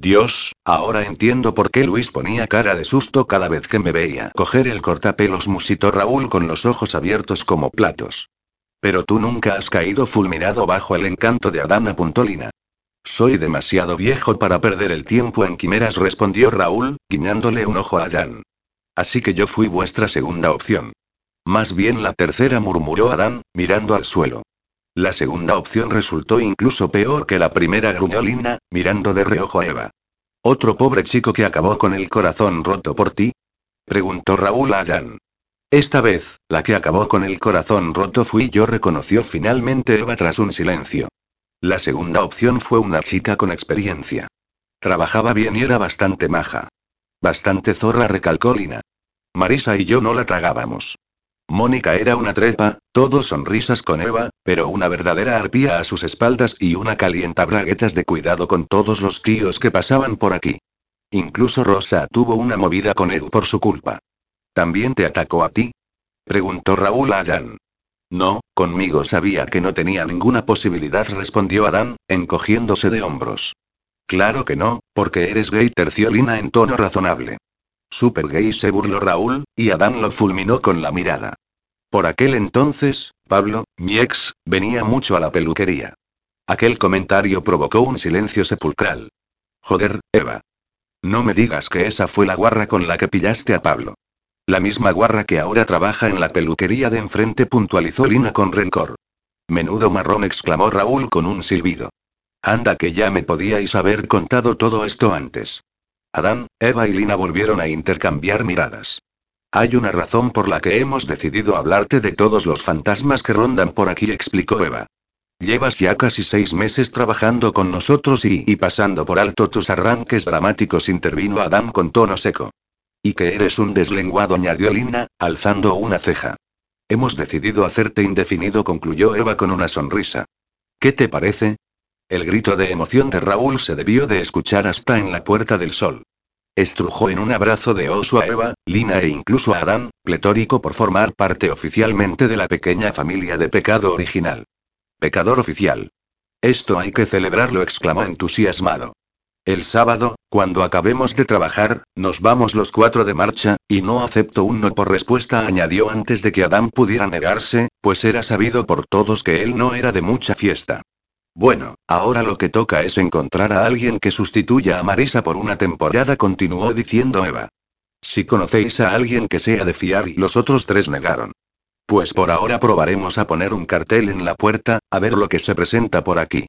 Dios, ahora entiendo por qué Luis ponía cara de susto cada vez que me veía coger el cortapelos, musitó Raúl con los ojos abiertos como platos. Pero tú nunca has caído fulminado bajo el encanto de Adán, apuntó Lina. Soy demasiado viejo para perder el tiempo en quimeras, respondió Raúl, guiñándole un ojo a Adán. Así que yo fui vuestra segunda opción. Más bien la tercera, murmuró Adán, mirando al suelo. La segunda opción resultó incluso peor que la primera, gruñó Lina, mirando de reojo a Eva. ¿Otro pobre chico que acabó con el corazón roto por ti? preguntó Raúl a Adán. Esta vez, la que acabó con el corazón roto fui yo, reconoció finalmente Eva tras un silencio. La segunda opción fue una chica con experiencia. Trabajaba bien y era bastante maja. Bastante zorra, recalcó Lina. Marisa y yo no la tragábamos. Mónica era una trepa, todo sonrisas con Eva, pero una verdadera arpía a sus espaldas y una calienta braguetas de cuidado con todos los tíos que pasaban por aquí. Incluso Rosa tuvo una movida con él por su culpa. ¿También te atacó a ti? preguntó Raúl a Jan. No, conmigo sabía que no tenía ninguna posibilidad, respondió Adán, encogiéndose de hombros. Claro que no, porque eres gay, terció Lina en tono razonable. Super gay se burló Raúl, y Adán lo fulminó con la mirada. Por aquel entonces, Pablo, mi ex, venía mucho a la peluquería. Aquel comentario provocó un silencio sepulcral. Joder, Eva. No me digas que esa fue la guarra con la que pillaste a Pablo. La misma guarra que ahora trabaja en la peluquería de enfrente, puntualizó Lina con rencor. Menudo marrón, exclamó Raúl con un silbido. Anda que ya me podíais haber contado todo esto antes. Adán, Eva y Lina volvieron a intercambiar miradas. Hay una razón por la que hemos decidido hablarte de todos los fantasmas que rondan por aquí, explicó Eva. Llevas ya casi seis meses trabajando con nosotros y, y pasando por alto tus arranques dramáticos, intervino Adán con tono seco. Y que eres un deslenguado, añadió Lina, alzando una ceja. Hemos decidido hacerte indefinido, concluyó Eva con una sonrisa. ¿Qué te parece? El grito de emoción de Raúl se debió de escuchar hasta en la Puerta del Sol. Estrujó en un abrazo de oso a Eva, Lina e incluso a Adán, pletórico por formar parte oficialmente de la pequeña familia de pecado original. Pecador oficial. Esto hay que celebrarlo, exclamó entusiasmado. El sábado, cuando acabemos de trabajar, nos vamos los cuatro de marcha, y no acepto un no por respuesta, añadió antes de que Adán pudiera negarse, pues era sabido por todos que él no era de mucha fiesta. Bueno, ahora lo que toca es encontrar a alguien que sustituya a Marisa por una temporada, continuó diciendo Eva. Si conocéis a alguien que sea de fiar y los otros tres negaron. Pues por ahora probaremos a poner un cartel en la puerta, a ver lo que se presenta por aquí.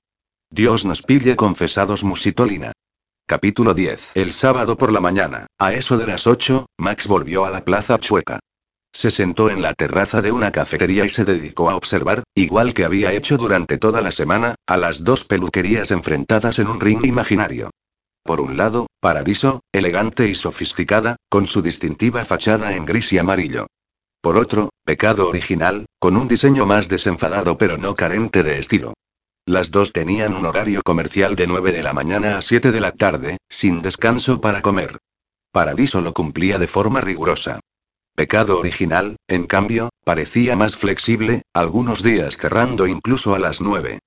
Dios nos pille confesados musitolina. Capítulo 10. El sábado por la mañana, a eso de las 8, Max volvió a la plaza Chueca. Se sentó en la terraza de una cafetería y se dedicó a observar, igual que había hecho durante toda la semana, a las dos peluquerías enfrentadas en un ring imaginario. Por un lado, Paradiso, elegante y sofisticada, con su distintiva fachada en gris y amarillo. Por otro, Pecado original, con un diseño más desenfadado pero no carente de estilo. Las dos tenían un horario comercial de 9 de la mañana a 7 de la tarde, sin descanso para comer. Paradiso lo cumplía de forma rigurosa. Pecado original, en cambio, parecía más flexible, algunos días cerrando incluso a las 9.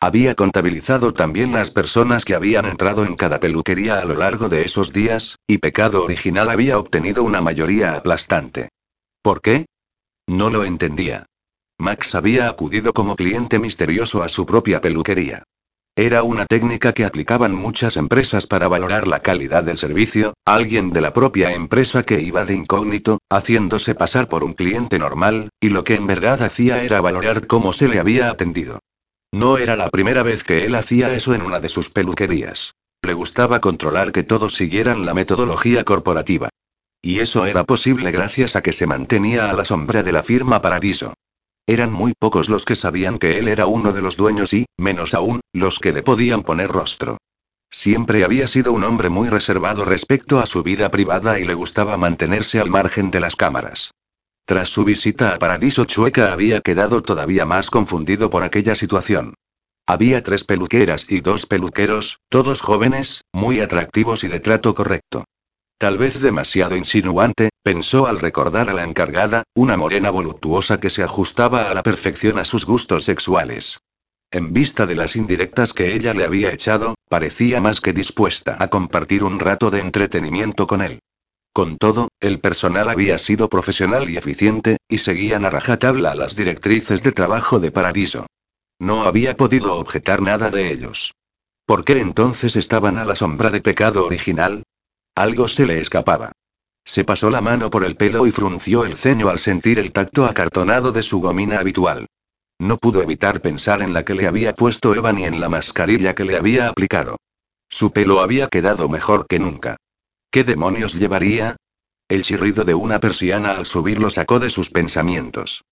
Había contabilizado también las personas que habían entrado en cada peluquería a lo largo de esos días, y Pecado original había obtenido una mayoría aplastante. ¿Por qué? No lo entendía. Max había acudido como cliente misterioso a su propia peluquería. Era una técnica que aplicaban muchas empresas para valorar la calidad del servicio, alguien de la propia empresa que iba de incógnito, haciéndose pasar por un cliente normal, y lo que en verdad hacía era valorar cómo se le había atendido. No era la primera vez que él hacía eso en una de sus peluquerías. Le gustaba controlar que todos siguieran la metodología corporativa. Y eso era posible gracias a que se mantenía a la sombra de la firma Paradiso. Eran muy pocos los que sabían que él era uno de los dueños y, menos aún, los que le podían poner rostro. Siempre había sido un hombre muy reservado respecto a su vida privada y le gustaba mantenerse al margen de las cámaras. Tras su visita a Paradiso Chueca había quedado todavía más confundido por aquella situación. Había tres peluqueras y dos peluqueros, todos jóvenes, muy atractivos y de trato correcto. Tal vez demasiado insinuante, pensó al recordar a la encargada, una morena voluptuosa que se ajustaba a la perfección a sus gustos sexuales. en vista de las indirectas que ella le había echado, parecía más que dispuesta a compartir un rato de entretenimiento con él. Con todo, el personal había sido profesional y eficiente, y seguían a rajatabla las directrices de trabajo de Paradiso. No había podido objetar nada de ellos. ¿Por qué entonces estaban a la sombra de pecado original? Algo se le escapaba. Se pasó la mano por el pelo y frunció el ceño al sentir el tacto acartonado de su gomina habitual. No pudo evitar pensar en la que le había puesto Eva ni en la mascarilla que le había aplicado. Su pelo había quedado mejor que nunca. ¿Qué demonios llevaría? El chirrido de una persiana al subir lo sacó de sus pensamientos.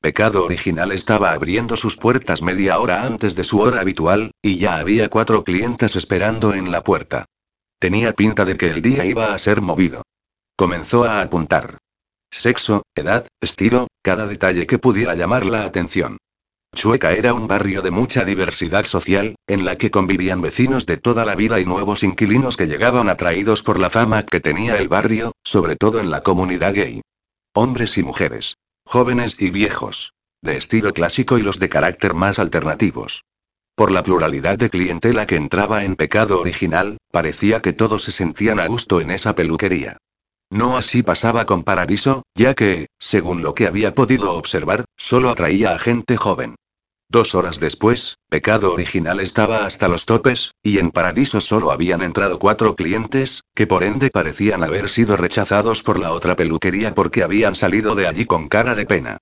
Pecado Original estaba abriendo sus puertas media hora antes de su hora habitual, y ya había cuatro clientes esperando en la puerta. Tenía pinta de que el día iba a ser movido. Comenzó a apuntar. Sexo, edad, estilo, cada detalle que pudiera llamar la atención. Chueca era un barrio de mucha diversidad social, en la que convivían vecinos de toda la vida y nuevos inquilinos que llegaban atraídos por la fama que tenía el barrio, sobre todo en la comunidad gay. Hombres y mujeres. Jóvenes y viejos. De estilo clásico y los de carácter más alternativos. Por la pluralidad de clientela que entraba en pecado original, parecía que todos se sentían a gusto en esa peluquería. No así pasaba con Paradiso, ya que, según lo que había podido observar, solo atraía a gente joven. Dos horas después, Pecado Original estaba hasta los topes, y en Paradiso solo habían entrado cuatro clientes, que por ende parecían haber sido rechazados por la otra peluquería porque habían salido de allí con cara de pena.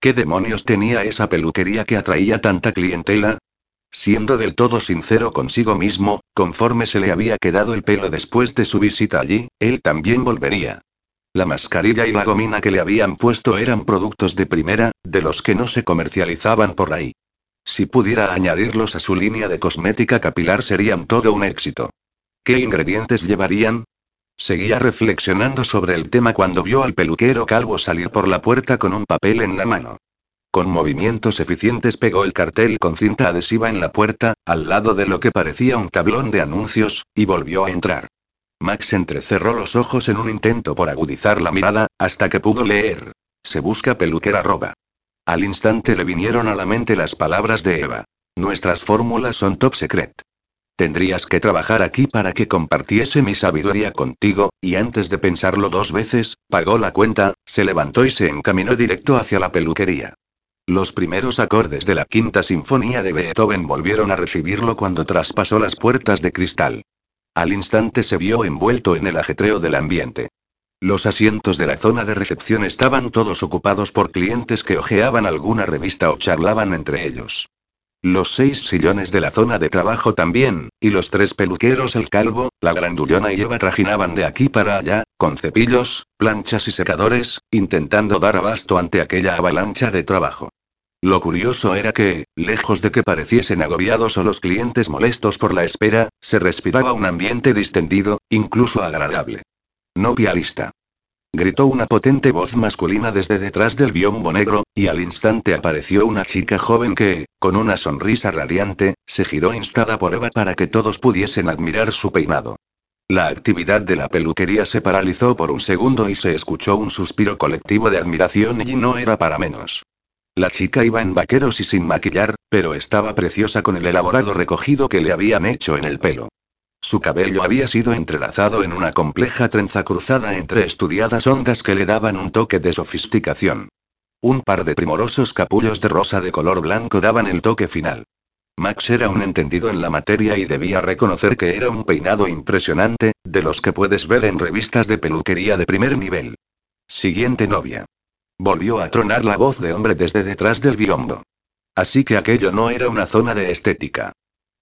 ¿Qué demonios tenía esa peluquería que atraía tanta clientela? Siendo del todo sincero consigo mismo, conforme se le había quedado el pelo después de su visita allí, él también volvería. La mascarilla y la gomina que le habían puesto eran productos de primera, de los que no se comercializaban por ahí. Si pudiera añadirlos a su línea de cosmética capilar serían todo un éxito. ¿Qué ingredientes llevarían? Seguía reflexionando sobre el tema cuando vio al peluquero calvo salir por la puerta con un papel en la mano. Con movimientos eficientes pegó el cartel con cinta adhesiva en la puerta, al lado de lo que parecía un tablón de anuncios, y volvió a entrar. Max entrecerró los ojos en un intento por agudizar la mirada, hasta que pudo leer. Se busca peluquera roba. Al instante le vinieron a la mente las palabras de Eva. Nuestras fórmulas son top secret. Tendrías que trabajar aquí para que compartiese mi sabiduría contigo, y antes de pensarlo dos veces, pagó la cuenta, se levantó y se encaminó directo hacia la peluquería. Los primeros acordes de la quinta sinfonía de Beethoven volvieron a recibirlo cuando traspasó las puertas de cristal. Al instante se vio envuelto en el ajetreo del ambiente. Los asientos de la zona de recepción estaban todos ocupados por clientes que hojeaban alguna revista o charlaban entre ellos. Los seis sillones de la zona de trabajo también, y los tres peluqueros el calvo, la grandullona y Eva trajinaban de aquí para allá, con cepillos, planchas y secadores, intentando dar abasto ante aquella avalancha de trabajo. Lo curioso era que, lejos de que pareciesen agobiados o los clientes molestos por la espera, se respiraba un ambiente distendido, incluso agradable. No pialista. Gritó una potente voz masculina desde detrás del biombo negro, y al instante apareció una chica joven que, con una sonrisa radiante, se giró instada por Eva para que todos pudiesen admirar su peinado. La actividad de la peluquería se paralizó por un segundo y se escuchó un suspiro colectivo de admiración y no era para menos. La chica iba en vaqueros y sin maquillar, pero estaba preciosa con el elaborado recogido que le habían hecho en el pelo. Su cabello había sido entrelazado en una compleja trenza cruzada entre estudiadas ondas que le daban un toque de sofisticación. Un par de primorosos capullos de rosa de color blanco daban el toque final. Max era un entendido en la materia y debía reconocer que era un peinado impresionante, de los que puedes ver en revistas de peluquería de primer nivel. Siguiente novia. Volvió a tronar la voz de hombre desde detrás del biombo. Así que aquello no era una zona de estética.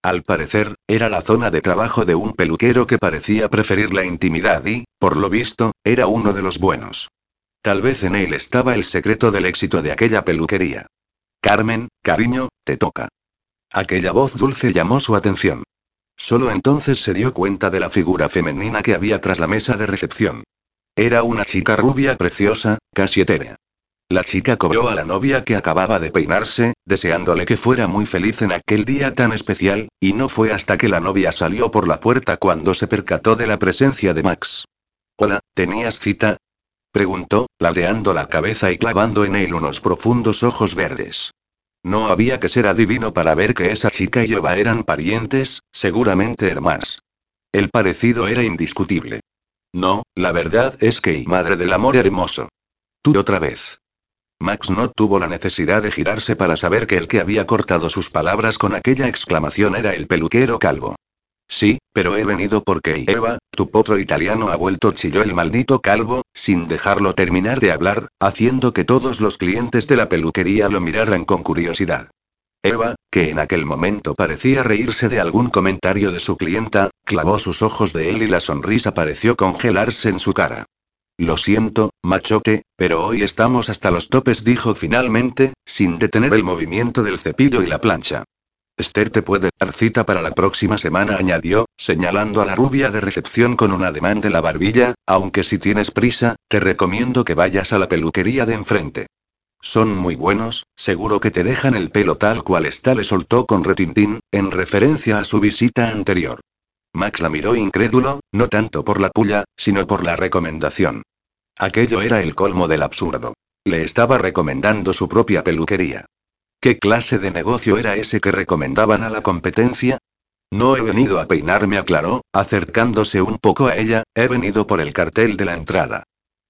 Al parecer, era la zona de trabajo de un peluquero que parecía preferir la intimidad y, por lo visto, era uno de los buenos. Tal vez en él estaba el secreto del éxito de aquella peluquería. Carmen, cariño, te toca. Aquella voz dulce llamó su atención. Solo entonces se dio cuenta de la figura femenina que había tras la mesa de recepción. Era una chica rubia preciosa, casi etérea. La chica cobró a la novia que acababa de peinarse, deseándole que fuera muy feliz en aquel día tan especial, y no fue hasta que la novia salió por la puerta cuando se percató de la presencia de Max. Hola, ¿tenías cita? preguntó, ladeando la cabeza y clavando en él unos profundos ojos verdes. No había que ser adivino para ver que esa chica y Eva eran parientes, seguramente hermanas. El parecido era indiscutible. No, la verdad es que madre del amor hermoso. Tú otra vez. Max no tuvo la necesidad de girarse para saber que el que había cortado sus palabras con aquella exclamación era el peluquero calvo. Sí, pero he venido porque Eva, tu potro italiano ha vuelto, chilló el maldito calvo, sin dejarlo terminar de hablar, haciendo que todos los clientes de la peluquería lo miraran con curiosidad. Eva, que en aquel momento parecía reírse de algún comentario de su clienta, clavó sus ojos de él y la sonrisa pareció congelarse en su cara. Lo siento, machote, pero hoy estamos hasta los topes, dijo finalmente, sin detener el movimiento del cepillo y la plancha. Esther te puede dar cita para la próxima semana, añadió, señalando a la rubia de recepción con un ademán de la barbilla, aunque si tienes prisa, te recomiendo que vayas a la peluquería de enfrente. Son muy buenos, seguro que te dejan el pelo tal cual está, le soltó con retintín, en referencia a su visita anterior. Max la miró incrédulo, no tanto por la puya, sino por la recomendación. Aquello era el colmo del absurdo. Le estaba recomendando su propia peluquería. ¿Qué clase de negocio era ese que recomendaban a la competencia? No he venido a peinarme, aclaró, acercándose un poco a ella, he venido por el cartel de la entrada.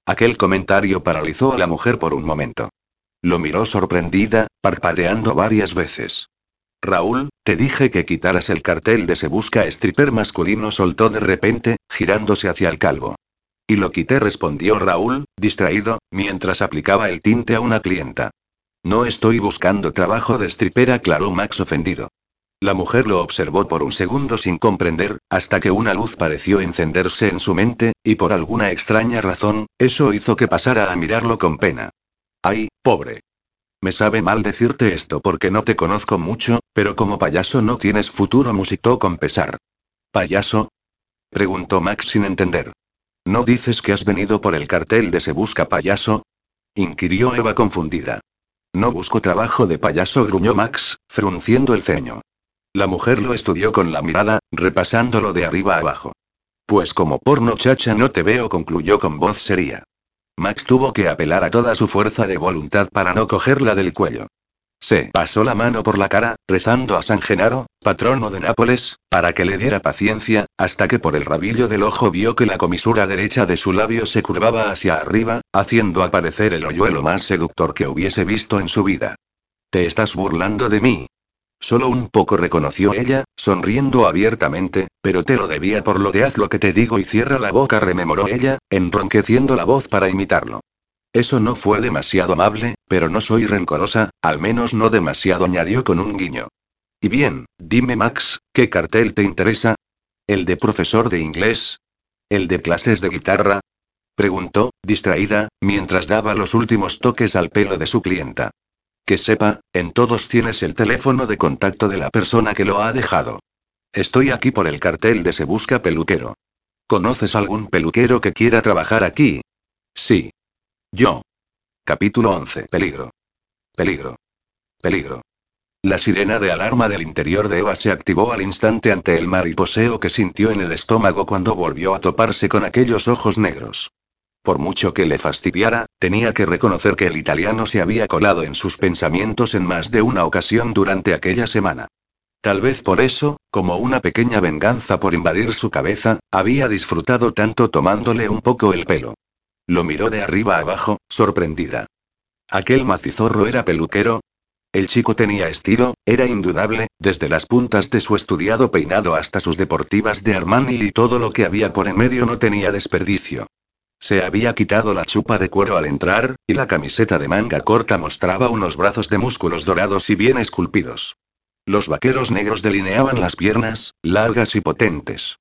Aquel comentario paralizó a la mujer por un momento. Lo miró sorprendida, parpadeando varias veces. Raúl, te dije que quitaras el cartel de se busca stripper masculino, soltó de repente, girándose hacia el calvo. Y lo quité, respondió Raúl, distraído, mientras aplicaba el tinte a una clienta. No estoy buscando trabajo de stripper, aclaró Max ofendido. La mujer lo observó por un segundo sin comprender, hasta que una luz pareció encenderse en su mente, y por alguna extraña razón, eso hizo que pasara a mirarlo con pena. ¡Ay, pobre! Me sabe mal decirte esto porque no te conozco mucho, pero como payaso no tienes futuro, musitó con pesar. ¿Payaso? preguntó Max sin entender. ¿No dices que has venido por el cartel de Se Busca Payaso? inquirió Eva confundida. No busco trabajo de payaso, gruñó Max, frunciendo el ceño. La mujer lo estudió con la mirada, repasándolo de arriba abajo. Pues como porno chacha no te veo, concluyó con voz seria. Max tuvo que apelar a toda su fuerza de voluntad para no cogerla del cuello. Se pasó la mano por la cara, rezando a San Genaro, patrono de Nápoles, para que le diera paciencia, hasta que por el rabillo del ojo vio que la comisura derecha de su labio se curvaba hacia arriba, haciendo aparecer el hoyuelo más seductor que hubiese visto en su vida. ¿Te estás burlando de mí? Solo un poco reconoció ella, sonriendo abiertamente, pero te lo debía por lo de haz lo que te digo y cierra la boca, rememoró ella, enronqueciendo la voz para imitarlo. Eso no fue demasiado amable, pero no soy rencorosa, al menos no demasiado, añadió con un guiño. Y bien, dime Max, ¿qué cartel te interesa? ¿El de profesor de inglés? ¿El de clases de guitarra? Preguntó, distraída, mientras daba los últimos toques al pelo de su clienta. Que sepa, en todos tienes el teléfono de contacto de la persona que lo ha dejado. Estoy aquí por el cartel de Se Busca Peluquero. ¿Conoces algún peluquero que quiera trabajar aquí? Sí. Yo. Capítulo 11. Peligro. Peligro. Peligro. La sirena de alarma del interior de Eva se activó al instante ante el mariposeo que sintió en el estómago cuando volvió a toparse con aquellos ojos negros. Por mucho que le fastidiara, tenía que reconocer que el italiano se había colado en sus pensamientos en más de una ocasión durante aquella semana. Tal vez por eso, como una pequeña venganza por invadir su cabeza, había disfrutado tanto tomándole un poco el pelo. Lo miró de arriba abajo, sorprendida. ¿Aquel macizorro era peluquero? El chico tenía estilo, era indudable, desde las puntas de su estudiado peinado hasta sus deportivas de Armani y todo lo que había por en medio no tenía desperdicio. Se había quitado la chupa de cuero al entrar, y la camiseta de manga corta mostraba unos brazos de músculos dorados y bien esculpidos. Los vaqueros negros delineaban las piernas, largas y potentes.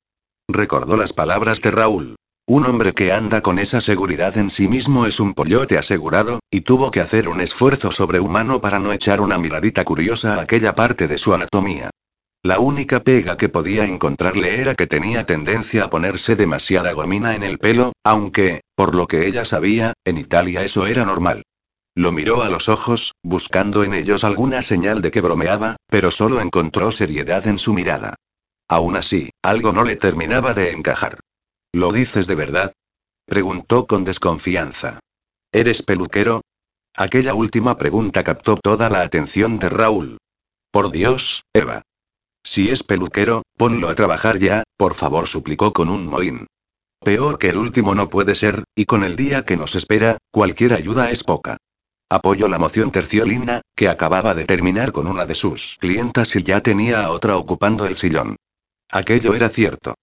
Recordó las palabras de Raúl. Un hombre que anda con esa seguridad en sí mismo es un pollote asegurado, y tuvo que hacer un esfuerzo sobrehumano para no echar una miradita curiosa a aquella parte de su anatomía. La única pega que podía encontrarle era que tenía tendencia a ponerse demasiada gomina en el pelo, aunque, por lo que ella sabía, en Italia eso era normal. Lo miró a los ojos, buscando en ellos alguna señal de que bromeaba, pero solo encontró seriedad en su mirada. Aún así, algo no le terminaba de encajar. ¿Lo dices de verdad? preguntó con desconfianza. ¿Eres peluquero? Aquella última pregunta captó toda la atención de Raúl. Por Dios, Eva. Si es peluquero, ponlo a trabajar ya, por favor, suplicó con un mohín. Peor que el último no puede ser, y con el día que nos espera, cualquier ayuda es poca. Apoyo la moción terciolina, que acababa de terminar con una de sus clientas y ya tenía a otra ocupando el sillón. Aquello era cierto.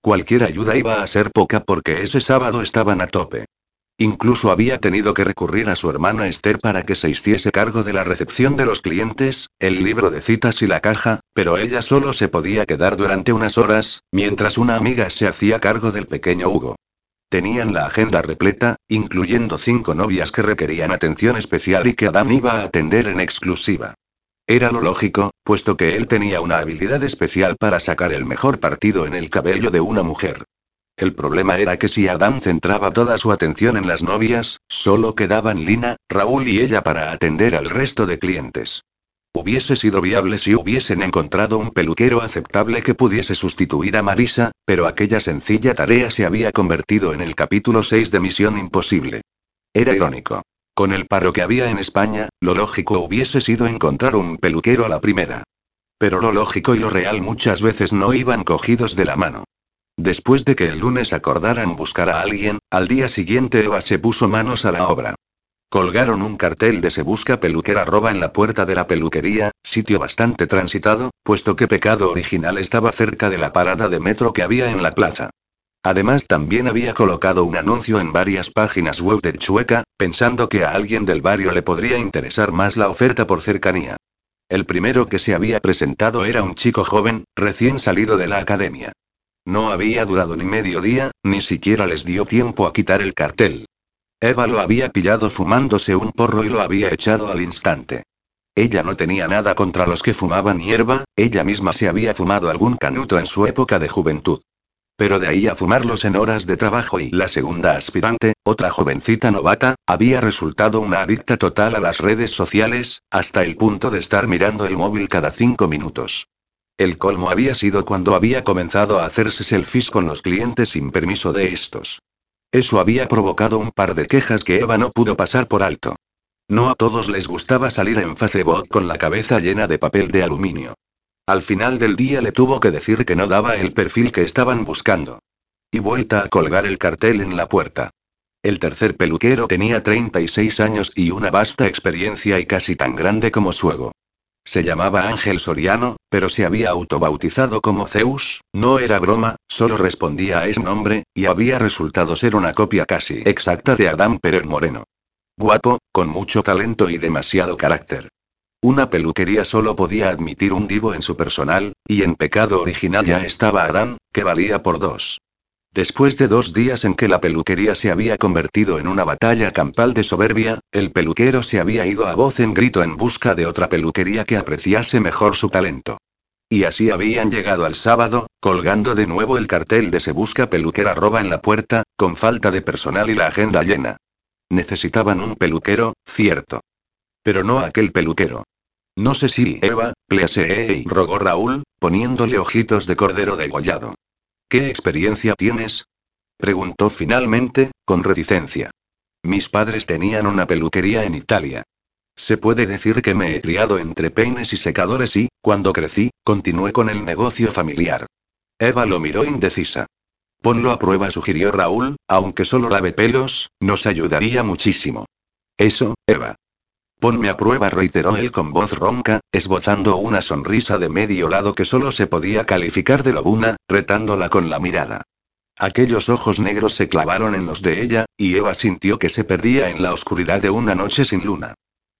Cualquier ayuda iba a ser poca porque ese sábado estaban a tope. Incluso había tenido que recurrir a su hermana Esther para que se hiciese cargo de la recepción de los clientes, el libro de citas y la caja, pero ella solo se podía quedar durante unas horas, mientras una amiga se hacía cargo del pequeño Hugo. Tenían la agenda repleta, incluyendo cinco novias que requerían atención especial y que Adam iba a atender en exclusiva. Era lo lógico, puesto que él tenía una habilidad especial para sacar el mejor partido en el cabello de una mujer. El problema era que si Adam centraba toda su atención en las novias, solo quedaban Lina, Raúl y ella para atender al resto de clientes. Hubiese sido viable si hubiesen encontrado un peluquero aceptable que pudiese sustituir a Marisa, pero aquella sencilla tarea se había convertido en el capítulo 6 de Misión Imposible. Era irónico. Con el paro que había en España, lo lógico hubiese sido encontrar un peluquero a la primera. Pero lo lógico y lo real muchas veces no iban cogidos de la mano. Después de que el lunes acordaran buscar a alguien, al día siguiente Eva se puso manos a la obra. Colgaron un cartel de Se busca peluquera roba en la puerta de la peluquería, sitio bastante transitado, puesto que Pecado Original estaba cerca de la parada de metro que había en la plaza. Además también había colocado un anuncio en varias páginas web de Chueca, pensando que a alguien del barrio le podría interesar más la oferta por cercanía. El primero que se había presentado era un chico joven, recién salido de la academia. No había durado ni medio día, ni siquiera les dio tiempo a quitar el cartel. Eva lo había pillado fumándose un porro y lo había echado al instante. Ella no tenía nada contra los que fumaban hierba, ella misma se había fumado algún canuto en su época de juventud. Pero de ahí a fumarlos en horas de trabajo y la segunda aspirante, otra jovencita novata, había resultado una adicta total a las redes sociales, hasta el punto de estar mirando el móvil cada cinco minutos. El colmo había sido cuando había comenzado a hacerse selfies con los clientes sin permiso de estos. Eso había provocado un par de quejas que Eva no pudo pasar por alto. No a todos les gustaba salir en Facebook con la cabeza llena de papel de aluminio. Al final del día le tuvo que decir que no daba el perfil que estaban buscando. Y vuelta a colgar el cartel en la puerta. El tercer peluquero tenía 36 años y una vasta experiencia y casi tan grande como su ego. Se llamaba Ángel Soriano, pero se había autobautizado como Zeus, no era broma, solo respondía a ese nombre, y había resultado ser una copia casi exacta de Adam Pérez Moreno. Guapo, con mucho talento y demasiado carácter. Una peluquería solo podía admitir un divo en su personal, y en pecado original ya estaba Adam, que valía por dos. Después de dos días en que la peluquería se había convertido en una batalla campal de soberbia, el peluquero se había ido a voz en grito en busca de otra peluquería que apreciase mejor su talento. Y así habían llegado al sábado, colgando de nuevo el cartel de se busca peluquera roba en la puerta, con falta de personal y la agenda llena. Necesitaban un peluquero, cierto. Pero no aquel peluquero. No sé si Eva, please, rogó Raúl, poniéndole ojitos de cordero degollado. ¿Qué experiencia tienes? Preguntó finalmente, con reticencia. Mis padres tenían una peluquería en Italia. Se puede decir que me he criado entre peines y secadores y, cuando crecí, continué con el negocio familiar. Eva lo miró indecisa. Ponlo a prueba, sugirió Raúl, aunque solo lave pelos, nos ayudaría muchísimo. Eso, Eva. Ponme a prueba, reiteró él con voz ronca, esbozando una sonrisa de medio lado que solo se podía calificar de lobuna, retándola con la mirada. Aquellos ojos negros se clavaron en los de ella, y Eva sintió que se perdía en la oscuridad de una noche sin luna.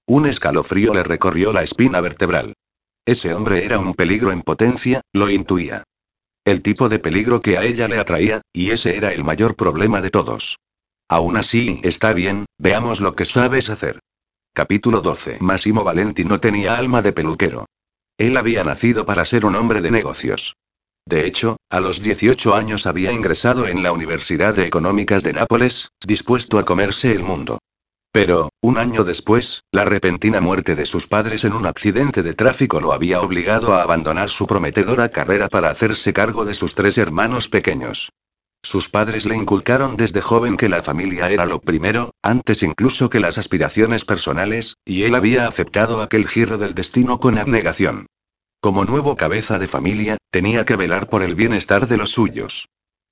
Un escalofrío le recorrió la espina vertebral. Ese hombre era un peligro en potencia, lo intuía. El tipo de peligro que a ella le atraía, y ese era el mayor problema de todos. Aún así, está bien, veamos lo que sabes hacer. Capítulo 12. Massimo Valenti no tenía alma de peluquero. Él había nacido para ser un hombre de negocios. De hecho, a los 18 años había ingresado en la Universidad de Económicas de Nápoles, dispuesto a comerse el mundo. Pero, un año después, la repentina muerte de sus padres en un accidente de tráfico lo había obligado a abandonar su prometedora carrera para hacerse cargo de sus tres hermanos pequeños. Sus padres le inculcaron desde joven que la familia era lo primero, antes incluso que las aspiraciones personales, y él había aceptado aquel giro del destino con abnegación. Como nuevo cabeza de familia, tenía que velar por el bienestar de los suyos.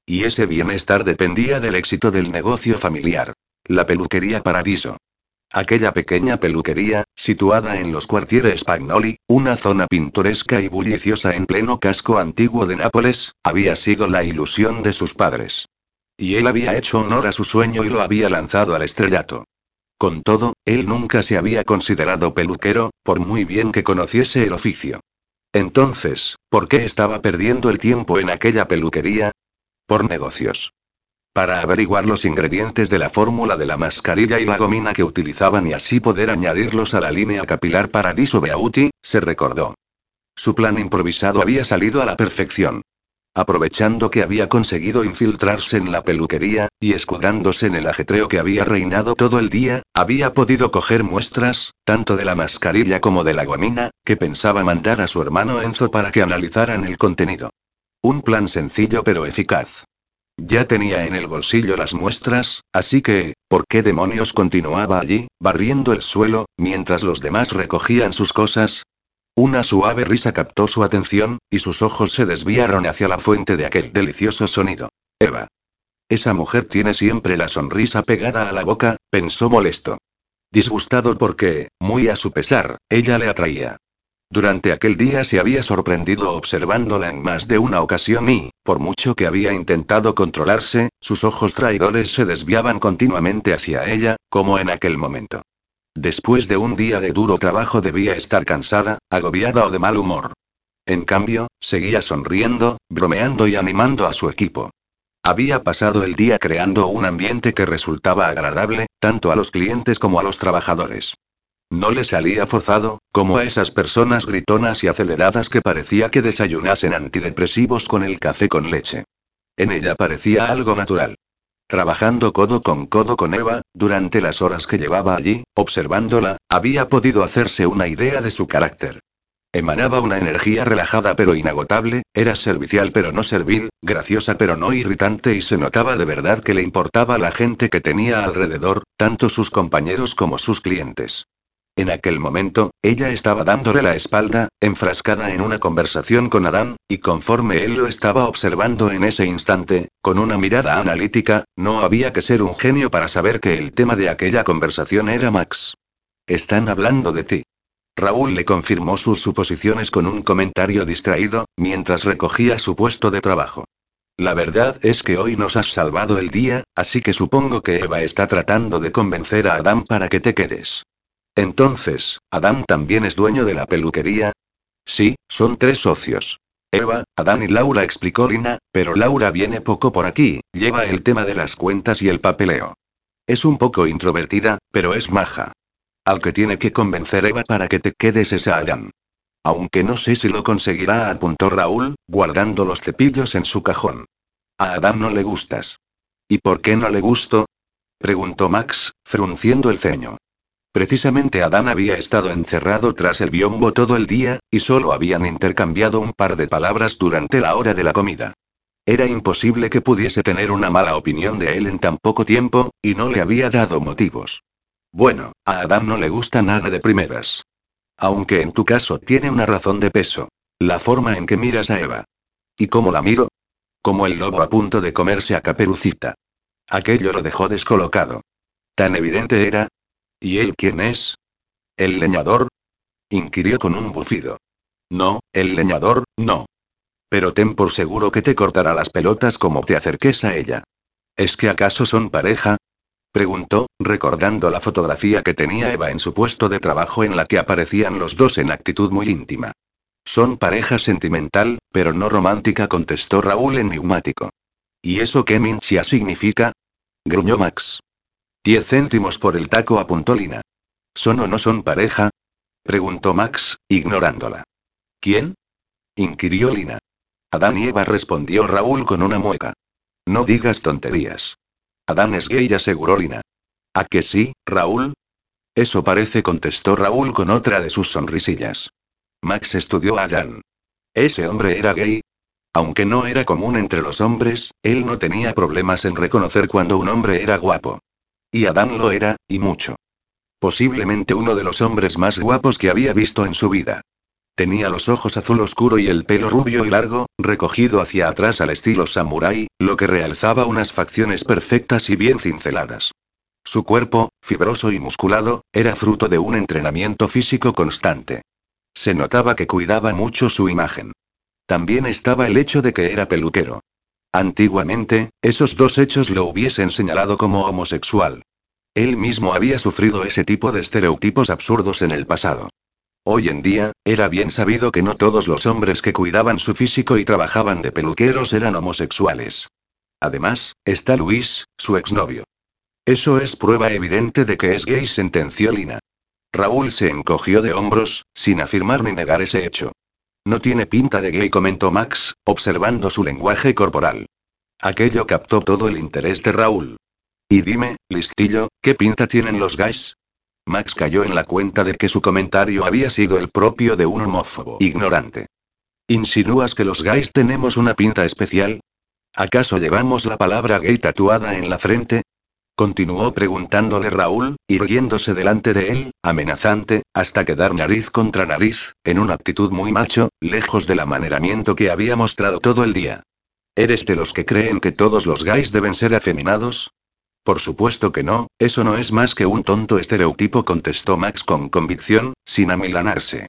Y ese bienestar dependía del éxito del negocio familiar. La peluquería Paradiso. Aquella pequeña peluquería, situada en los cuartieres Spagnoli, una zona pintoresca y bulliciosa en pleno casco antiguo de Nápoles, había sido la ilusión de sus padres. Y él había hecho honor a su sueño y lo había lanzado al estrellato. Con todo, él nunca se había considerado peluquero, por muy bien que conociese el oficio. Entonces, ¿por qué estaba perdiendo el tiempo en aquella peluquería? Por negocios. Para averiguar los ingredientes de la fórmula de la mascarilla y la gomina que utilizaban y así poder añadirlos a la línea capilar Paradiso Beauty, se recordó. Su plan improvisado había salido a la perfección. Aprovechando que había conseguido infiltrarse en la peluquería, y escudándose en el ajetreo que había reinado todo el día, había podido coger muestras, tanto de la mascarilla como de la gomina, que pensaba mandar a su hermano Enzo para que analizaran el contenido. Un plan sencillo pero eficaz. Ya tenía en el bolsillo las muestras, así que, ¿por qué demonios continuaba allí, barriendo el suelo, mientras los demás recogían sus cosas? Una suave risa captó su atención, y sus ojos se desviaron hacia la fuente de aquel delicioso sonido. Eva. Esa mujer tiene siempre la sonrisa pegada a la boca, pensó molesto. Disgustado porque, muy a su pesar, ella le atraía. Durante aquel día se había sorprendido observándola en más de una ocasión y, por mucho que había intentado controlarse, sus ojos traidores se desviaban continuamente hacia ella, como en aquel momento. Después de un día de duro trabajo debía estar cansada, agobiada o de mal humor. En cambio, seguía sonriendo, bromeando y animando a su equipo. Había pasado el día creando un ambiente que resultaba agradable, tanto a los clientes como a los trabajadores. No le salía forzado, como a esas personas gritonas y aceleradas que parecía que desayunasen antidepresivos con el café con leche. En ella parecía algo natural. Trabajando codo con codo con Eva, durante las horas que llevaba allí, observándola, había podido hacerse una idea de su carácter. Emanaba una energía relajada pero inagotable, era servicial pero no servil, graciosa pero no irritante y se notaba de verdad que le importaba la gente que tenía alrededor, tanto sus compañeros como sus clientes. En aquel momento, ella estaba dándole la espalda, enfrascada en una conversación con Adán, y conforme él lo estaba observando en ese instante, con una mirada analítica, no había que ser un genio para saber que el tema de aquella conversación era Max. Están hablando de ti. Raúl le confirmó sus suposiciones con un comentario distraído, mientras recogía su puesto de trabajo. La verdad es que hoy nos has salvado el día, así que supongo que Eva está tratando de convencer a Adán para que te quedes. Entonces, ¿Adán también es dueño de la peluquería? Sí, son tres socios. Eva, Adán y Laura explicó Lina, pero Laura viene poco por aquí, lleva el tema de las cuentas y el papeleo. Es un poco introvertida, pero es maja. Al que tiene que convencer Eva para que te quedes es a Adán. Aunque no sé si lo conseguirá, apuntó Raúl, guardando los cepillos en su cajón. A Adán no le gustas. ¿Y por qué no le gusto? preguntó Max, frunciendo el ceño. Precisamente Adán había estado encerrado tras el biombo todo el día, y solo habían intercambiado un par de palabras durante la hora de la comida. Era imposible que pudiese tener una mala opinión de él en tan poco tiempo, y no le había dado motivos. Bueno, a Adán no le gusta nada de primeras. Aunque en tu caso tiene una razón de peso. La forma en que miras a Eva. ¿Y cómo la miro? Como el lobo a punto de comerse a Caperucita. Aquello lo dejó descolocado. Tan evidente era, ¿Y él quién es? ¿El leñador? inquirió con un bufido. No, el leñador, no. Pero ten por seguro que te cortará las pelotas como te acerques a ella. ¿Es que acaso son pareja? preguntó, recordando la fotografía que tenía Eva en su puesto de trabajo en la que aparecían los dos en actitud muy íntima. Son pareja sentimental, pero no romántica, contestó Raúl en neumático. ¿Y eso qué minchia significa? gruñó Max. Diez céntimos por el taco, apuntó Lina. ¿Son o no son pareja? preguntó Max, ignorándola. ¿Quién? inquirió Lina. Adán y Eva respondió Raúl con una mueca. No digas tonterías. Adán es gay, aseguró Lina. ¿A que sí, Raúl? Eso parece, contestó Raúl con otra de sus sonrisillas. Max estudió a Adán. ¿Ese hombre era gay? Aunque no era común entre los hombres, él no tenía problemas en reconocer cuando un hombre era guapo. Y Adán lo era, y mucho. Posiblemente uno de los hombres más guapos que había visto en su vida. Tenía los ojos azul oscuro y el pelo rubio y largo, recogido hacia atrás al estilo samurái, lo que realzaba unas facciones perfectas y bien cinceladas. Su cuerpo, fibroso y musculado, era fruto de un entrenamiento físico constante. Se notaba que cuidaba mucho su imagen. También estaba el hecho de que era peluquero. Antiguamente, esos dos hechos lo hubiesen señalado como homosexual. Él mismo había sufrido ese tipo de estereotipos absurdos en el pasado. Hoy en día, era bien sabido que no todos los hombres que cuidaban su físico y trabajaban de peluqueros eran homosexuales. Además, está Luis, su exnovio. Eso es prueba evidente de que es gay, sentenció Lina. Raúl se encogió de hombros, sin afirmar ni negar ese hecho. No tiene pinta de gay, comentó Max, observando su lenguaje corporal. Aquello captó todo el interés de Raúl. Y dime, listillo, ¿qué pinta tienen los gays? Max cayó en la cuenta de que su comentario había sido el propio de un homófobo ignorante. ¿Insinúas que los gays tenemos una pinta especial? ¿Acaso llevamos la palabra gay tatuada en la frente? Continuó preguntándole Raúl, irguiéndose delante de él, amenazante, hasta quedar nariz contra nariz, en una actitud muy macho, lejos del amaneramiento que había mostrado todo el día. ¿Eres de los que creen que todos los gays deben ser afeminados? Por supuesto que no, eso no es más que un tonto estereotipo, contestó Max con convicción, sin amilanarse.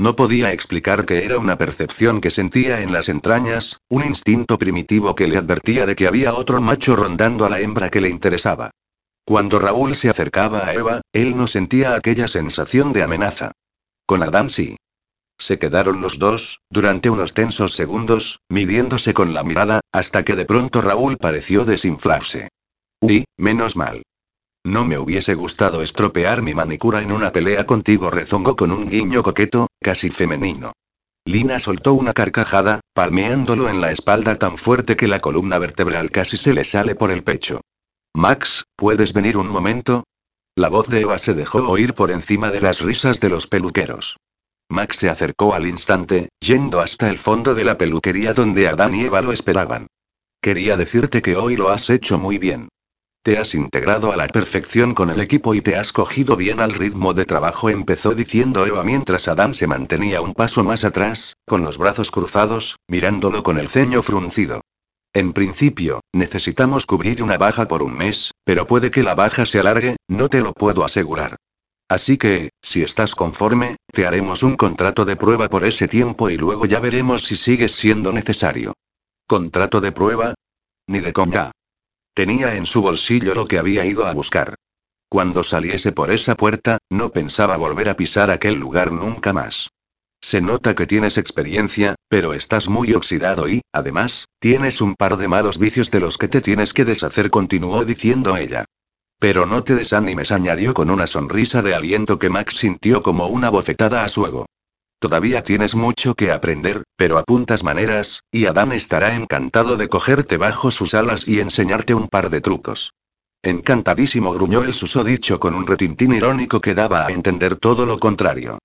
No podía explicar que era una percepción que sentía en las entrañas, un instinto primitivo que le advertía de que había otro macho rondando a la hembra que le interesaba. Cuando Raúl se acercaba a Eva, él no sentía aquella sensación de amenaza. Con Adán sí. Se quedaron los dos, durante unos tensos segundos, midiéndose con la mirada, hasta que de pronto Raúl pareció desinflarse. Uy, menos mal. No me hubiese gustado estropear mi manicura en una pelea contigo, rezongó con un guiño coqueto, casi femenino. Lina soltó una carcajada, palmeándolo en la espalda tan fuerte que la columna vertebral casi se le sale por el pecho. Max, ¿puedes venir un momento? La voz de Eva se dejó oír por encima de las risas de los peluqueros. Max se acercó al instante, yendo hasta el fondo de la peluquería donde Adán y Eva lo esperaban. Quería decirte que hoy lo has hecho muy bien. Te has integrado a la perfección con el equipo y te has cogido bien al ritmo de trabajo, empezó diciendo Eva mientras Adán se mantenía un paso más atrás, con los brazos cruzados, mirándolo con el ceño fruncido. En principio, necesitamos cubrir una baja por un mes, pero puede que la baja se alargue, no te lo puedo asegurar. Así que, si estás conforme, te haremos un contrato de prueba por ese tiempo y luego ya veremos si sigues siendo necesario. ¿Contrato de prueba? Ni de coña. Tenía en su bolsillo lo que había ido a buscar. Cuando saliese por esa puerta, no pensaba volver a pisar aquel lugar nunca más. Se nota que tienes experiencia, pero estás muy oxidado y, además, tienes un par de malos vicios de los que te tienes que deshacer, continuó diciendo ella. Pero no te desanimes, añadió con una sonrisa de aliento que Max sintió como una bofetada a su ego. Todavía tienes mucho que aprender, pero apuntas maneras, y Adán estará encantado de cogerte bajo sus alas y enseñarte un par de trucos. Encantadísimo gruñó el susodicho con un retintín irónico que daba a entender todo lo contrario.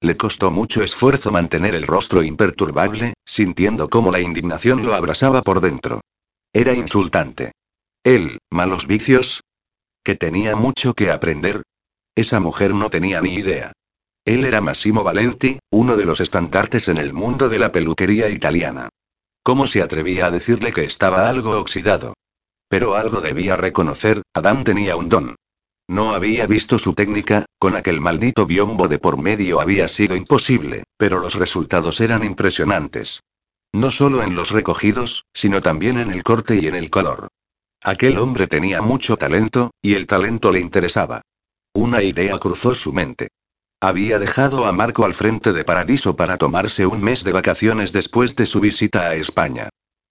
Le costó mucho esfuerzo mantener el rostro imperturbable, sintiendo cómo la indignación lo abrasaba por dentro. Era insultante. Él, malos vicios. Que tenía mucho que aprender. Esa mujer no tenía ni idea. Él era Massimo Valenti, uno de los estandartes en el mundo de la peluquería italiana. ¿Cómo se atrevía a decirle que estaba algo oxidado? Pero algo debía reconocer, Adán tenía un don. No había visto su técnica, con aquel maldito biombo de por medio había sido imposible, pero los resultados eran impresionantes. No solo en los recogidos, sino también en el corte y en el color. Aquel hombre tenía mucho talento, y el talento le interesaba. Una idea cruzó su mente. Había dejado a Marco al frente de Paradiso para tomarse un mes de vacaciones después de su visita a España.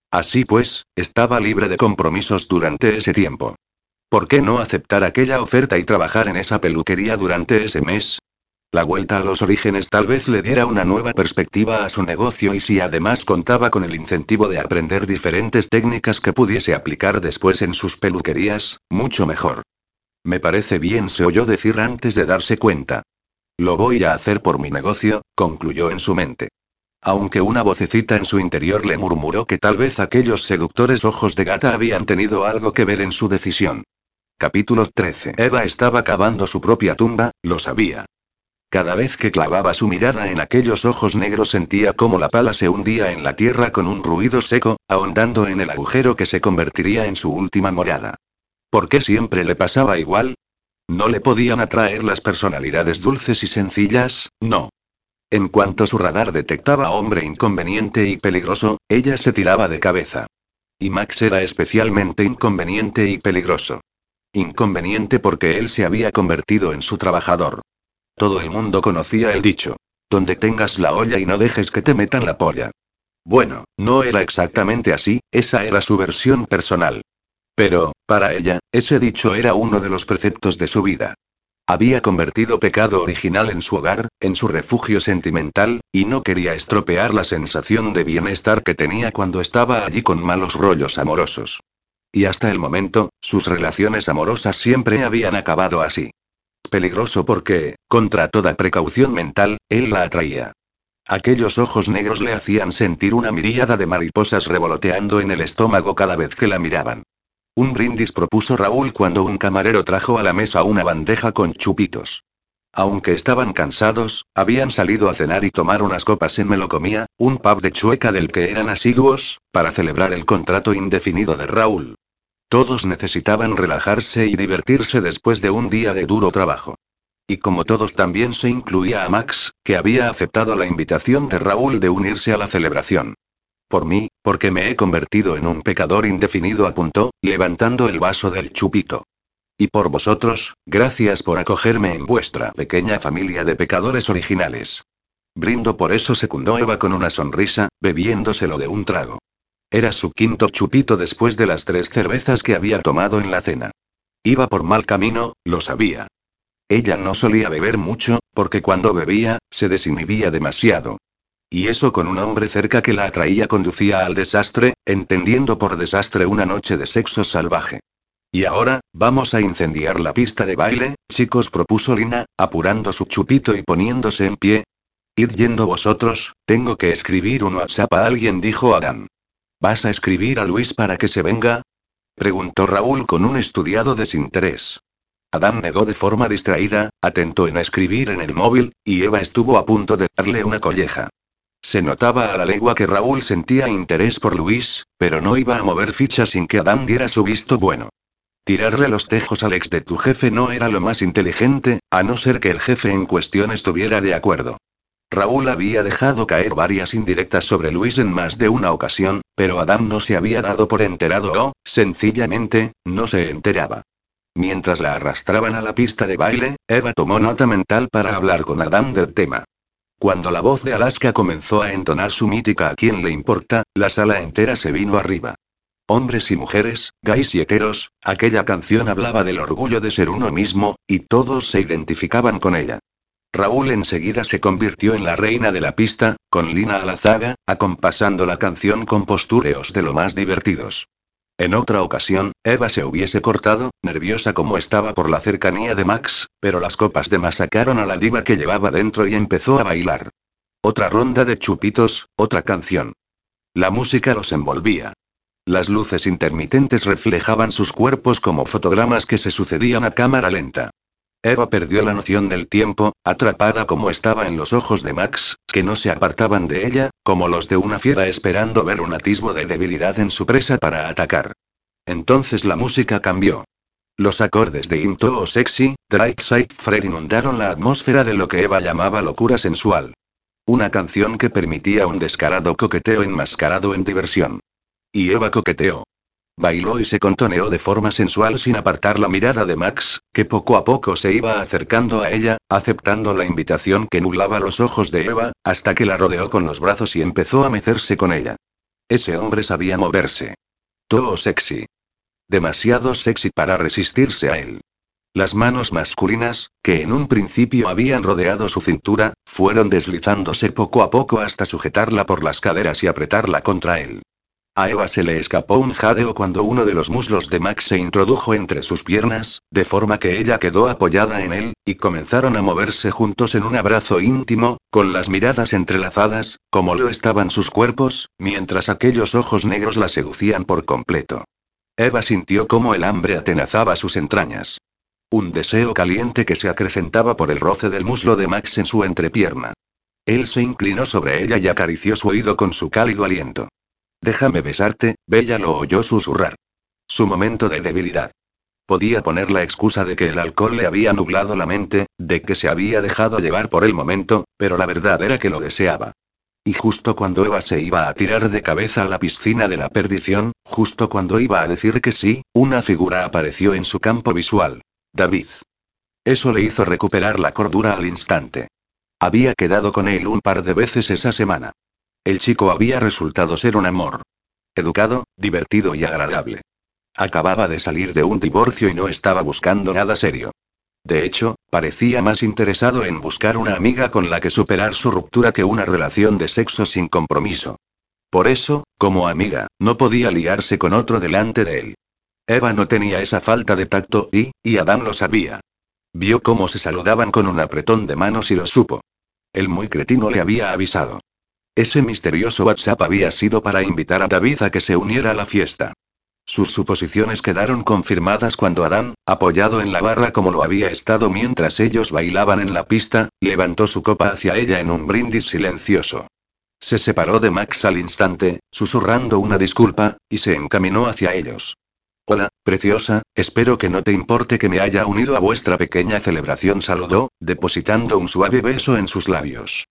Así pues, estaba libre de compromisos durante ese tiempo. ¿Por qué no aceptar aquella oferta y trabajar en esa peluquería durante ese mes? La vuelta a los orígenes tal vez le diera una nueva perspectiva a su negocio y si además contaba con el incentivo de aprender diferentes técnicas que pudiese aplicar después en sus peluquerías, mucho mejor. Me parece bien, se oyó decir antes de darse cuenta. Lo voy a hacer por mi negocio, concluyó en su mente. Aunque una vocecita en su interior le murmuró que tal vez aquellos seductores ojos de gata habían tenido algo que ver en su decisión. Capítulo 13. Eva estaba cavando su propia tumba, lo sabía. Cada vez que clavaba su mirada en aquellos ojos negros sentía como la pala se hundía en la tierra con un ruido seco, ahondando en el agujero que se convertiría en su última morada. ¿Por qué siempre le pasaba igual? ¿No le podían atraer las personalidades dulces y sencillas? No. En cuanto su radar detectaba hombre inconveniente y peligroso, ella se tiraba de cabeza. Y Max era especialmente inconveniente y peligroso. Inconveniente porque él se había convertido en su trabajador. Todo el mundo conocía el dicho. Donde tengas la olla y no dejes que te metan la polla. Bueno, no era exactamente así, esa era su versión personal. Pero, para ella, ese dicho era uno de los preceptos de su vida. Había convertido pecado original en su hogar, en su refugio sentimental, y no quería estropear la sensación de bienestar que tenía cuando estaba allí con malos rollos amorosos. Y hasta el momento, sus relaciones amorosas siempre habían acabado así. Peligroso porque, contra toda precaución mental, él la atraía. Aquellos ojos negros le hacían sentir una miríada de mariposas revoloteando en el estómago cada vez que la miraban. Un brindis propuso Raúl cuando un camarero trajo a la mesa una bandeja con chupitos. Aunque estaban cansados, habían salido a cenar y tomar unas copas en Melocomía, un pub de Chueca del que eran asiduos, para celebrar el contrato indefinido de Raúl. Todos necesitaban relajarse y divertirse después de un día de duro trabajo. Y como todos también se incluía a Max, que había aceptado la invitación de Raúl de unirse a la celebración. Por mí, porque me he convertido en un pecador indefinido, apuntó, levantando el vaso del chupito. Y por vosotros, gracias por acogerme en vuestra pequeña familia de pecadores originales. Brindo por eso, secundó Eva con una sonrisa, bebiéndoselo de un trago. Era su quinto chupito después de las tres cervezas que había tomado en la cena. Iba por mal camino, lo sabía. Ella no solía beber mucho, porque cuando bebía, se desinhibía demasiado. Y eso con un hombre cerca que la atraía conducía al desastre, entendiendo por desastre una noche de sexo salvaje. Y ahora, vamos a incendiar la pista de baile, chicos, propuso Lina, apurando su chupito y poniéndose en pie. Id yendo vosotros, tengo que escribir un WhatsApp a alguien, dijo Adán. ¿Vas a escribir a Luis para que se venga? preguntó Raúl con un estudiado desinterés. Adán negó de forma distraída, atentó en escribir en el móvil, y Eva estuvo a punto de darle una colleja. Se notaba a la legua que Raúl sentía interés por Luis, pero no iba a mover ficha sin que Adán diera su visto bueno. Tirarle los tejos al ex de tu jefe no era lo más inteligente, a no ser que el jefe en cuestión estuviera de acuerdo. Raúl había dejado caer varias indirectas sobre Luis en más de una ocasión, pero Adam no se había dado por enterado o, sencillamente, no se enteraba. Mientras la arrastraban a la pista de baile, Eva tomó nota mental para hablar con Adam del tema. Cuando la voz de Alaska comenzó a entonar su mítica a quien le importa, la sala entera se vino arriba. Hombres y mujeres, gays y heteros, aquella canción hablaba del orgullo de ser uno mismo, y todos se identificaban con ella. Raúl enseguida se convirtió en la reina de la pista, con Lina a la zaga, acompasando la canción con postureos de lo más divertidos. En otra ocasión, Eva se hubiese cortado, nerviosa como estaba por la cercanía de Max, pero las copas de más sacaron a la diva que llevaba dentro y empezó a bailar. Otra ronda de chupitos, otra canción. La música los envolvía. Las luces intermitentes reflejaban sus cuerpos como fotogramas que se sucedían a cámara lenta. Eva perdió la noción del tiempo, atrapada como estaba en los ojos de Max, que no se apartaban de ella, como los de una fiera esperando ver un atisbo de debilidad en su presa para atacar. Entonces la música cambió. Los acordes de Into o Sexy, Drive Side Fred inundaron la atmósfera de lo que Eva llamaba locura sensual. Una canción que permitía un descarado coqueteo enmascarado en diversión. Y Eva coqueteó. Bailó y se contoneó de forma sensual sin apartar la mirada de Max, que poco a poco se iba acercando a ella, aceptando la invitación que nublaba los ojos de Eva, hasta que la rodeó con los brazos y empezó a mecerse con ella. Ese hombre sabía moverse. Todo sexy. Demasiado sexy para resistirse a él. Las manos masculinas, que en un principio habían rodeado su cintura, fueron deslizándose poco a poco hasta sujetarla por las caderas y apretarla contra él. A Eva se le escapó un jadeo cuando uno de los muslos de Max se introdujo entre sus piernas, de forma que ella quedó apoyada en él, y comenzaron a moverse juntos en un abrazo íntimo, con las miradas entrelazadas, como lo estaban sus cuerpos, mientras aquellos ojos negros la seducían por completo. Eva sintió cómo el hambre atenazaba sus entrañas. Un deseo caliente que se acrecentaba por el roce del muslo de Max en su entrepierna. Él se inclinó sobre ella y acarició su oído con su cálido aliento. Déjame besarte, Bella lo oyó susurrar. Su momento de debilidad. Podía poner la excusa de que el alcohol le había nublado la mente, de que se había dejado llevar por el momento, pero la verdad era que lo deseaba. Y justo cuando Eva se iba a tirar de cabeza a la piscina de la perdición, justo cuando iba a decir que sí, una figura apareció en su campo visual. David. Eso le hizo recuperar la cordura al instante. Había quedado con él un par de veces esa semana. El chico había resultado ser un amor. Educado, divertido y agradable. Acababa de salir de un divorcio y no estaba buscando nada serio. De hecho, parecía más interesado en buscar una amiga con la que superar su ruptura que una relación de sexo sin compromiso. Por eso, como amiga, no podía liarse con otro delante de él. Eva no tenía esa falta de tacto y, y Adán lo sabía. Vio cómo se saludaban con un apretón de manos y lo supo. El muy cretino le había avisado. Ese misterioso WhatsApp había sido para invitar a David a que se uniera a la fiesta. Sus suposiciones quedaron confirmadas cuando Adán, apoyado en la barra como lo había estado mientras ellos bailaban en la pista, levantó su copa hacia ella en un brindis silencioso. Se separó de Max al instante, susurrando una disculpa, y se encaminó hacia ellos. Hola, preciosa, espero que no te importe que me haya unido a vuestra pequeña celebración, saludó, depositando un suave beso en sus labios.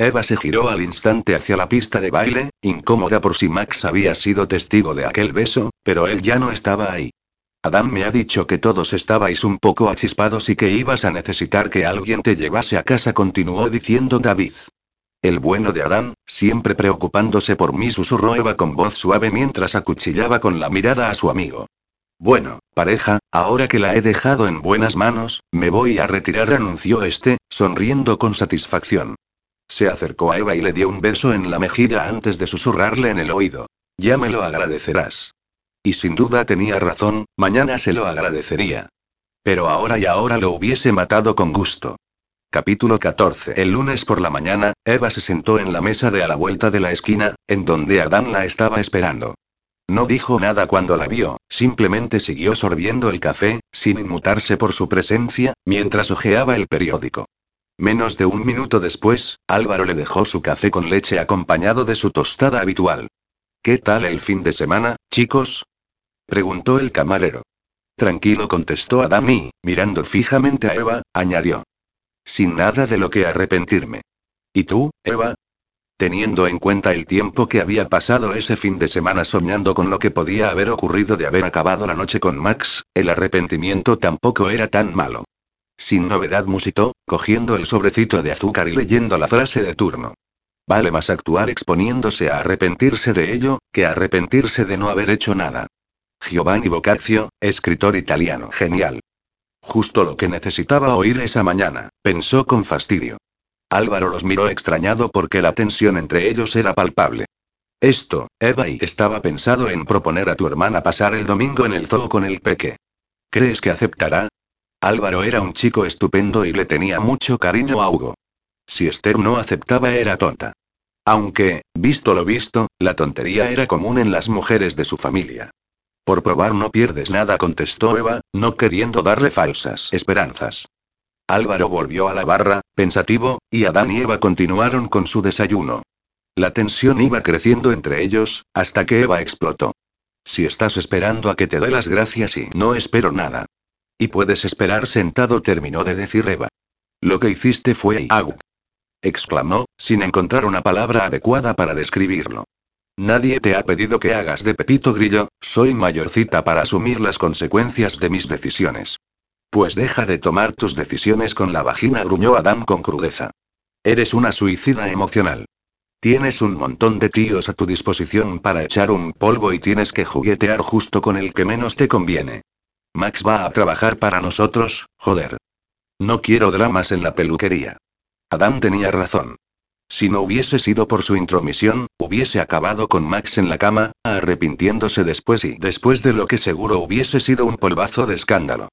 Eva se giró al instante hacia la pista de baile, incómoda por si Max había sido testigo de aquel beso, pero él ya no estaba ahí. Adam me ha dicho que todos estabais un poco achispados y que ibas a necesitar que alguien te llevase a casa, continuó diciendo David. El bueno de Adán, siempre preocupándose por mí, susurró Eva con voz suave mientras acuchillaba con la mirada a su amigo. Bueno, pareja, ahora que la he dejado en buenas manos, me voy a retirar, anunció este, sonriendo con satisfacción. Se acercó a Eva y le dio un beso en la mejilla antes de susurrarle en el oído. Ya me lo agradecerás. Y sin duda tenía razón, mañana se lo agradecería. Pero ahora y ahora lo hubiese matado con gusto. Capítulo 14. El lunes por la mañana, Eva se sentó en la mesa de a la vuelta de la esquina, en donde Adán la estaba esperando. No dijo nada cuando la vio, simplemente siguió sorbiendo el café, sin inmutarse por su presencia, mientras hojeaba el periódico. Menos de un minuto después, Álvaro le dejó su café con leche acompañado de su tostada habitual. ¿Qué tal el fin de semana, chicos? preguntó el camarero. Tranquilo contestó Adam y, mirando fijamente a Eva, añadió. Sin nada de lo que arrepentirme. ¿Y tú, Eva? Teniendo en cuenta el tiempo que había pasado ese fin de semana soñando con lo que podía haber ocurrido de haber acabado la noche con Max, el arrepentimiento tampoco era tan malo. Sin novedad musitó, cogiendo el sobrecito de azúcar y leyendo la frase de turno. Vale más actuar exponiéndose a arrepentirse de ello, que arrepentirse de no haber hecho nada. Giovanni Boccaccio, escritor italiano. Genial. Justo lo que necesitaba oír esa mañana, pensó con fastidio. Álvaro los miró extrañado porque la tensión entre ellos era palpable. Esto, Eva, y estaba pensado en proponer a tu hermana pasar el domingo en el zoo con el peque. ¿Crees que aceptará? Álvaro era un chico estupendo y le tenía mucho cariño a Hugo. Si Esther no aceptaba era tonta. Aunque, visto lo visto, la tontería era común en las mujeres de su familia. Por probar no pierdes nada, contestó Eva, no queriendo darle falsas esperanzas. Álvaro volvió a la barra, pensativo, y Adán y Eva continuaron con su desayuno. La tensión iba creciendo entre ellos, hasta que Eva explotó. Si estás esperando a que te dé las gracias y no espero nada. Y puedes esperar sentado, terminó de decir Eva. Lo que hiciste fue agua. exclamó, sin encontrar una palabra adecuada para describirlo. Nadie te ha pedido que hagas de Pepito Grillo, soy mayorcita para asumir las consecuencias de mis decisiones. Pues deja de tomar tus decisiones con la vagina, gruñó Adam con crudeza. Eres una suicida emocional. Tienes un montón de tíos a tu disposición para echar un polvo y tienes que juguetear justo con el que menos te conviene. Max va a trabajar para nosotros, joder. No quiero dramas en la peluquería. Adam tenía razón. Si no hubiese sido por su intromisión, hubiese acabado con Max en la cama, arrepintiéndose después y después de lo que seguro hubiese sido un polvazo de escándalo.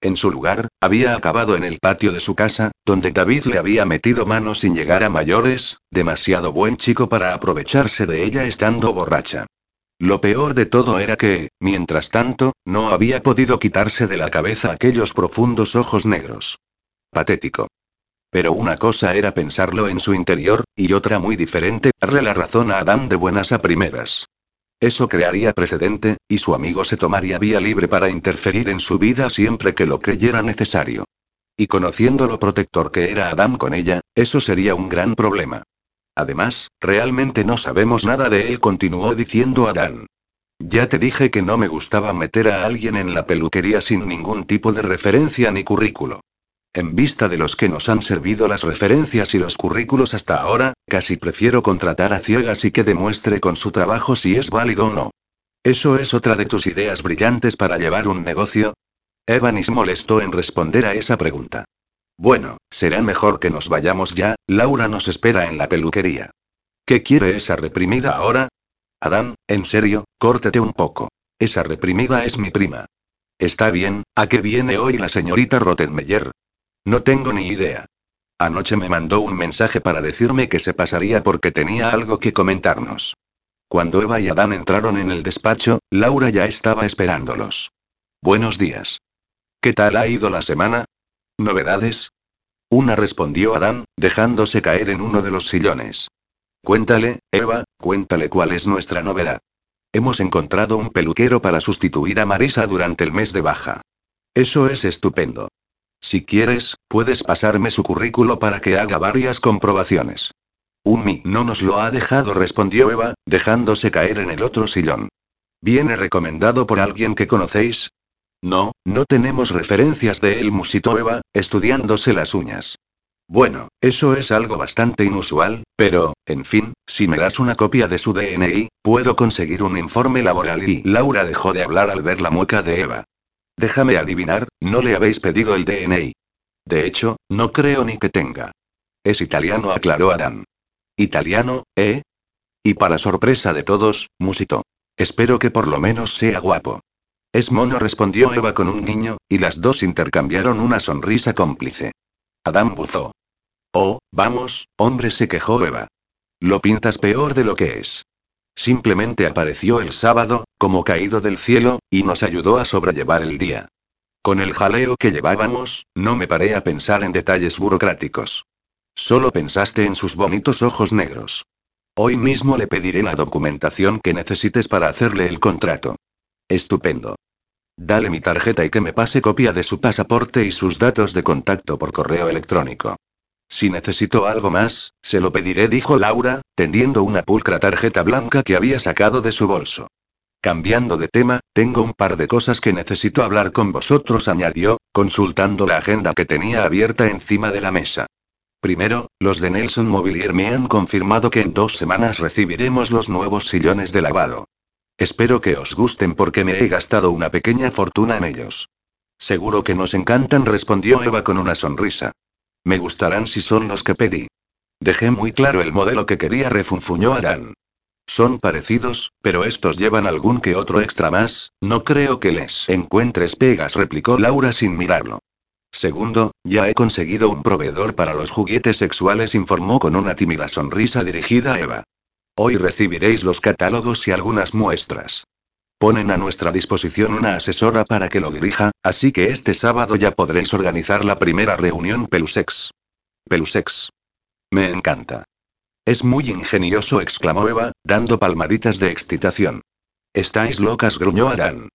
En su lugar, había acabado en el patio de su casa, donde David le había metido mano sin llegar a mayores, demasiado buen chico para aprovecharse de ella estando borracha. Lo peor de todo era que, mientras tanto, no había podido quitarse de la cabeza aquellos profundos ojos negros. Patético. Pero una cosa era pensarlo en su interior, y otra muy diferente, darle la razón a Adam de buenas a primeras. Eso crearía precedente, y su amigo se tomaría vía libre para interferir en su vida siempre que lo creyera necesario. Y conociendo lo protector que era Adam con ella, eso sería un gran problema. Además, realmente no sabemos nada de él, continuó diciendo Adán. Ya te dije que no me gustaba meter a alguien en la peluquería sin ningún tipo de referencia ni currículo. En vista de los que nos han servido las referencias y los currículos hasta ahora, casi prefiero contratar a ciegas y que demuestre con su trabajo si es válido o no. ¿Eso es otra de tus ideas brillantes para llevar un negocio? Evanis molestó en responder a esa pregunta. Bueno, será mejor que nos vayamos ya, Laura nos espera en la peluquería. ¿Qué quiere esa reprimida ahora? Adán, en serio, córtete un poco. Esa reprimida es mi prima. Está bien, ¿a qué viene hoy la señorita Rottenmeier? No tengo ni idea. Anoche me mandó un mensaje para decirme que se pasaría porque tenía algo que comentarnos. Cuando Eva y Adán entraron en el despacho, Laura ya estaba esperándolos. Buenos días. ¿Qué tal ha ido la semana? ¿Novedades? Una respondió Adán, dejándose caer en uno de los sillones. Cuéntale, Eva, cuéntale cuál es nuestra novedad. Hemos encontrado un peluquero para sustituir a Marisa durante el mes de baja. Eso es estupendo. Si quieres, puedes pasarme su currículo para que haga varias comprobaciones. Umi no nos lo ha dejado, respondió Eva, dejándose caer en el otro sillón. ¿Viene recomendado por alguien que conocéis? No, no tenemos referencias de él, musitó Eva, estudiándose las uñas. Bueno, eso es algo bastante inusual, pero, en fin, si me das una copia de su DNI, puedo conseguir un informe laboral y Laura dejó de hablar al ver la mueca de Eva. Déjame adivinar, no le habéis pedido el DNI. De hecho, no creo ni que tenga. Es italiano, aclaró Adán. ¿Italiano, eh? Y para sorpresa de todos, musito. Espero que por lo menos sea guapo. Es mono, respondió Eva con un niño, y las dos intercambiaron una sonrisa cómplice. Adán buzó. Oh, vamos, hombre, se quejó Eva. Lo pintas peor de lo que es. Simplemente apareció el sábado, como caído del cielo, y nos ayudó a sobrellevar el día. Con el jaleo que llevábamos, no me paré a pensar en detalles burocráticos. Solo pensaste en sus bonitos ojos negros. Hoy mismo le pediré la documentación que necesites para hacerle el contrato. Estupendo. Dale mi tarjeta y que me pase copia de su pasaporte y sus datos de contacto por correo electrónico. Si necesito algo más, se lo pediré, dijo Laura, tendiendo una pulcra tarjeta blanca que había sacado de su bolso. Cambiando de tema, tengo un par de cosas que necesito hablar con vosotros, añadió, consultando la agenda que tenía abierta encima de la mesa. Primero, los de Nelson Mobilier me han confirmado que en dos semanas recibiremos los nuevos sillones de lavado. Espero que os gusten porque me he gastado una pequeña fortuna en ellos. Seguro que nos encantan, respondió Eva con una sonrisa. Me gustarán si son los que pedí. Dejé muy claro el modelo que quería, refunfuñó Arán. Son parecidos, pero estos llevan algún que otro extra más, no creo que les encuentres pegas, replicó Laura sin mirarlo. Segundo, ya he conseguido un proveedor para los juguetes sexuales, informó con una tímida sonrisa dirigida a Eva. Hoy recibiréis los catálogos y algunas muestras. Ponen a nuestra disposición una asesora para que lo dirija, así que este sábado ya podréis organizar la primera reunión Pelusex. Pelusex. Me encanta. Es muy ingenioso, exclamó Eva, dando palmaditas de excitación. Estáis locas, gruñó Arán.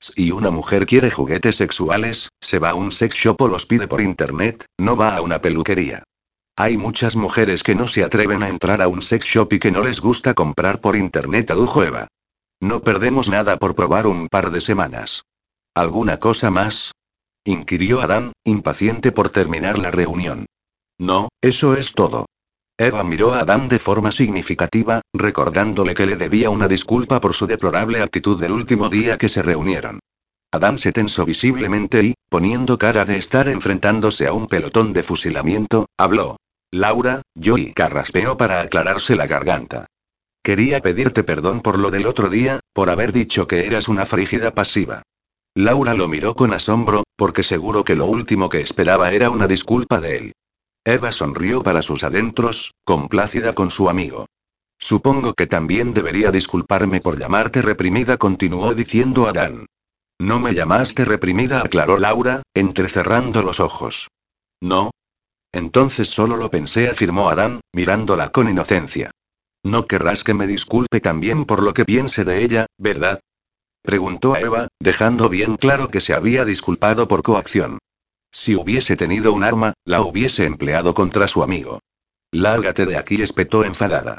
Si una mujer quiere juguetes sexuales, se va a un sex shop o los pide por internet, no va a una peluquería. Hay muchas mujeres que no se atreven a entrar a un sex shop y que no les gusta comprar por internet, adujo Eva. No perdemos nada por probar un par de semanas. ¿Alguna cosa más? inquirió Adán, impaciente por terminar la reunión. No, eso es todo. Eva miró a Adán de forma significativa, recordándole que le debía una disculpa por su deplorable actitud del último día que se reunieron. Adán se tensó visiblemente y, poniendo cara de estar enfrentándose a un pelotón de fusilamiento, habló. Laura, Joey carraspeó para aclararse la garganta. Quería pedirte perdón por lo del otro día, por haber dicho que eras una frígida pasiva. Laura lo miró con asombro, porque seguro que lo último que esperaba era una disculpa de él. Eva sonrió para sus adentros, complácida con su amigo. Supongo que también debería disculparme por llamarte reprimida, continuó diciendo Adán. No me llamaste reprimida, aclaró Laura, entrecerrando los ojos. No. Entonces solo lo pensé, afirmó Adán, mirándola con inocencia. No querrás que me disculpe también por lo que piense de ella, ¿verdad? Preguntó a Eva, dejando bien claro que se había disculpado por coacción. Si hubiese tenido un arma, la hubiese empleado contra su amigo. Lárgate de aquí, espetó enfadada.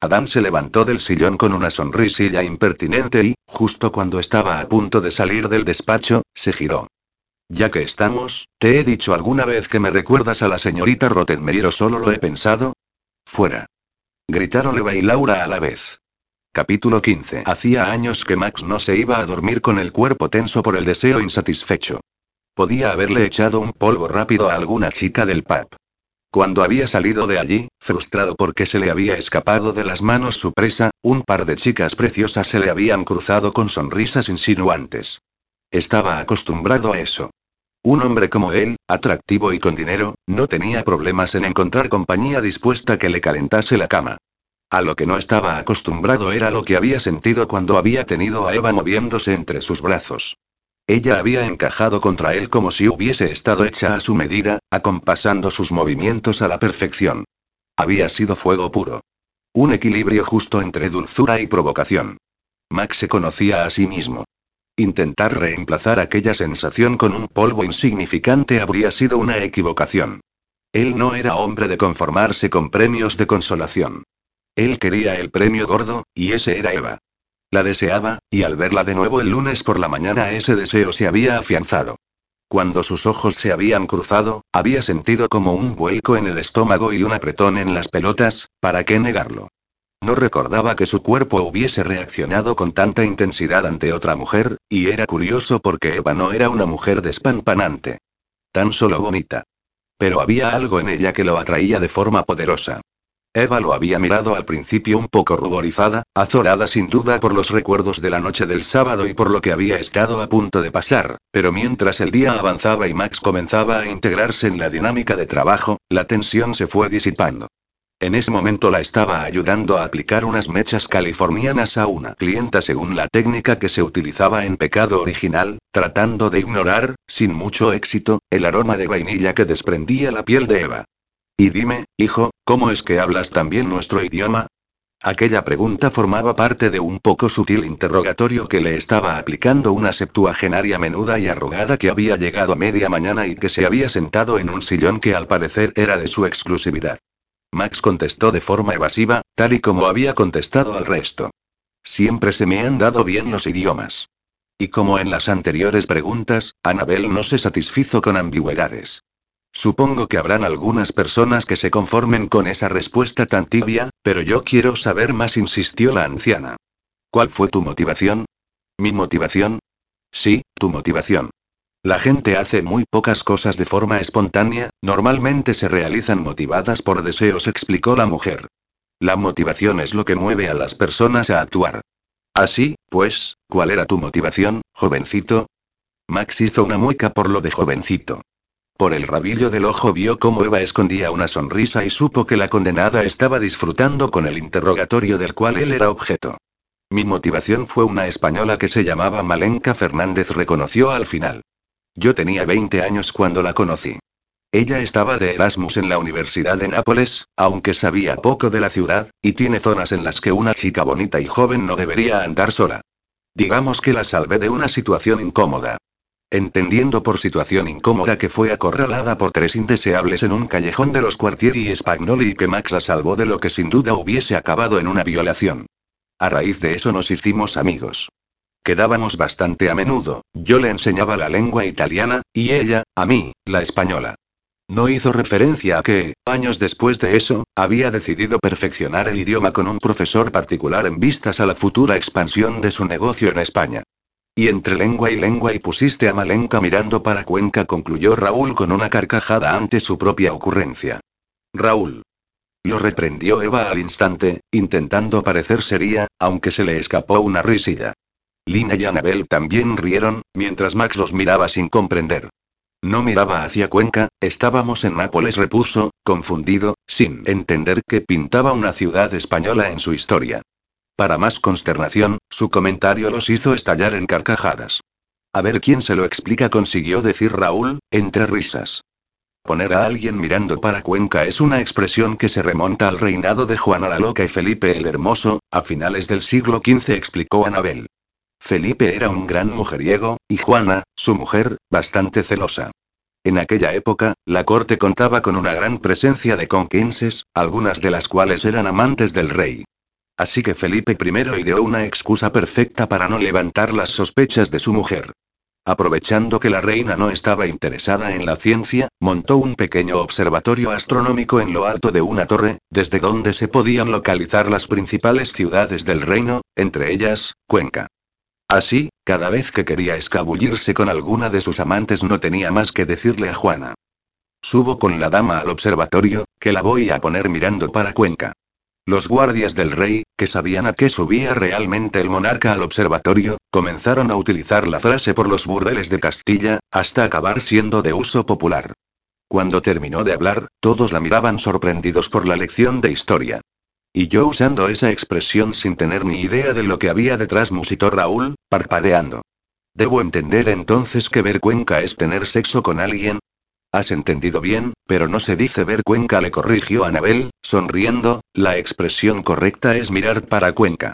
Adán se levantó del sillón con una sonrisilla impertinente y, justo cuando estaba a punto de salir del despacho, se giró. Ya que estamos, ¿te he dicho alguna vez que me recuerdas a la señorita Rottenmeier o solo lo he pensado? Fuera. Gritaron Eva y Laura a la vez. Capítulo 15. Hacía años que Max no se iba a dormir con el cuerpo tenso por el deseo insatisfecho. Podía haberle echado un polvo rápido a alguna chica del pub. Cuando había salido de allí, frustrado porque se le había escapado de las manos su presa, un par de chicas preciosas se le habían cruzado con sonrisas insinuantes. Estaba acostumbrado a eso. Un hombre como él, atractivo y con dinero, no tenía problemas en encontrar compañía dispuesta que le calentase la cama. A lo que no estaba acostumbrado era lo que había sentido cuando había tenido a Eva moviéndose entre sus brazos. Ella había encajado contra él como si hubiese estado hecha a su medida, acompasando sus movimientos a la perfección. Había sido fuego puro. Un equilibrio justo entre dulzura y provocación. Max se conocía a sí mismo. Intentar reemplazar aquella sensación con un polvo insignificante habría sido una equivocación. Él no era hombre de conformarse con premios de consolación. Él quería el premio gordo, y ese era Eva. La deseaba, y al verla de nuevo el lunes por la mañana ese deseo se había afianzado. Cuando sus ojos se habían cruzado, había sentido como un vuelco en el estómago y un apretón en las pelotas, ¿para qué negarlo? No recordaba que su cuerpo hubiese reaccionado con tanta intensidad ante otra mujer, y era curioso porque Eva no era una mujer despampanante. Tan solo bonita. Pero había algo en ella que lo atraía de forma poderosa. Eva lo había mirado al principio un poco ruborizada, azorada sin duda por los recuerdos de la noche del sábado y por lo que había estado a punto de pasar, pero mientras el día avanzaba y Max comenzaba a integrarse en la dinámica de trabajo, la tensión se fue disipando. En ese momento la estaba ayudando a aplicar unas mechas californianas a una clienta según la técnica que se utilizaba en Pecado Original, tratando de ignorar, sin mucho éxito, el aroma de vainilla que desprendía la piel de Eva. Y dime, hijo, ¿cómo es que hablas también nuestro idioma? Aquella pregunta formaba parte de un poco sutil interrogatorio que le estaba aplicando una septuagenaria menuda y arrugada que había llegado a media mañana y que se había sentado en un sillón que al parecer era de su exclusividad. Max contestó de forma evasiva, tal y como había contestado al resto. Siempre se me han dado bien los idiomas. Y como en las anteriores preguntas, Anabel no se satisfizo con ambigüedades. Supongo que habrán algunas personas que se conformen con esa respuesta tan tibia, pero yo quiero saber más, insistió la anciana. ¿Cuál fue tu motivación? ¿Mi motivación? Sí, tu motivación. La gente hace muy pocas cosas de forma espontánea, normalmente se realizan motivadas por deseos, explicó la mujer. La motivación es lo que mueve a las personas a actuar. Así, pues, ¿cuál era tu motivación, jovencito? Max hizo una mueca por lo de jovencito. Por el rabillo del ojo vio cómo Eva escondía una sonrisa y supo que la condenada estaba disfrutando con el interrogatorio del cual él era objeto. Mi motivación fue una española que se llamaba Malenka Fernández, reconoció al final. Yo tenía 20 años cuando la conocí. Ella estaba de Erasmus en la Universidad de Nápoles, aunque sabía poco de la ciudad, y tiene zonas en las que una chica bonita y joven no debería andar sola. Digamos que la salvé de una situación incómoda. Entendiendo por situación incómoda que fue acorralada por tres indeseables en un callejón de los Quartieri Spagnoli y que Max la salvó de lo que sin duda hubiese acabado en una violación. A raíz de eso nos hicimos amigos. Quedábamos bastante a menudo, yo le enseñaba la lengua italiana, y ella, a mí, la española. No hizo referencia a que, años después de eso, había decidido perfeccionar el idioma con un profesor particular en vistas a la futura expansión de su negocio en España. Y entre lengua y lengua y pusiste a Malenka mirando para Cuenca, concluyó Raúl con una carcajada ante su propia ocurrencia. Raúl. Lo reprendió Eva al instante, intentando parecer seria, aunque se le escapó una risilla. Lina y Anabel también rieron, mientras Max los miraba sin comprender. No miraba hacia Cuenca, estábamos en Nápoles, repuso, confundido, sin entender que pintaba una ciudad española en su historia. Para más consternación, su comentario los hizo estallar en carcajadas. A ver quién se lo explica, consiguió decir Raúl, entre risas. Poner a alguien mirando para Cuenca es una expresión que se remonta al reinado de Juana la Loca y Felipe el Hermoso, a finales del siglo XV, explicó Anabel. Felipe era un gran mujeriego, y Juana, su mujer, bastante celosa. En aquella época, la corte contaba con una gran presencia de conquenses, algunas de las cuales eran amantes del rey. Así que Felipe I ideó una excusa perfecta para no levantar las sospechas de su mujer. Aprovechando que la reina no estaba interesada en la ciencia, montó un pequeño observatorio astronómico en lo alto de una torre, desde donde se podían localizar las principales ciudades del reino, entre ellas, Cuenca. Así, cada vez que quería escabullirse con alguna de sus amantes no tenía más que decirle a Juana. Subo con la dama al observatorio, que la voy a poner mirando para Cuenca. Los guardias del rey, que sabían a qué subía realmente el monarca al observatorio, comenzaron a utilizar la frase por los burdeles de Castilla, hasta acabar siendo de uso popular. Cuando terminó de hablar, todos la miraban sorprendidos por la lección de historia. Y yo usando esa expresión sin tener ni idea de lo que había detrás, musitó Raúl, parpadeando. Debo entender entonces que ver Cuenca es tener sexo con alguien, Has entendido bien, pero no se dice ver Cuenca, le corrigió Anabel, sonriendo, la expresión correcta es mirar para Cuenca.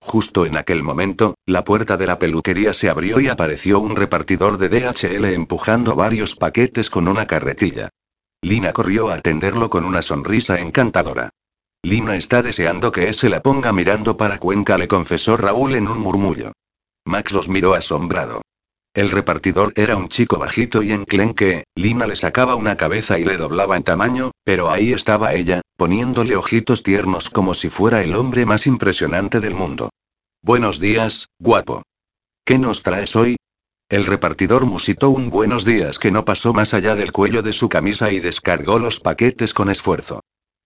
Justo en aquel momento, la puerta de la peluquería se abrió y apareció un repartidor de DHL empujando varios paquetes con una carretilla. Lina corrió a atenderlo con una sonrisa encantadora. Lina está deseando que ese la ponga mirando para Cuenca, le confesó Raúl en un murmullo. Max los miró asombrado. El repartidor era un chico bajito y enclenque, Lina le sacaba una cabeza y le doblaba en tamaño, pero ahí estaba ella, poniéndole ojitos tiernos como si fuera el hombre más impresionante del mundo. Buenos días, guapo. ¿Qué nos traes hoy? El repartidor musitó un buenos días que no pasó más allá del cuello de su camisa y descargó los paquetes con esfuerzo.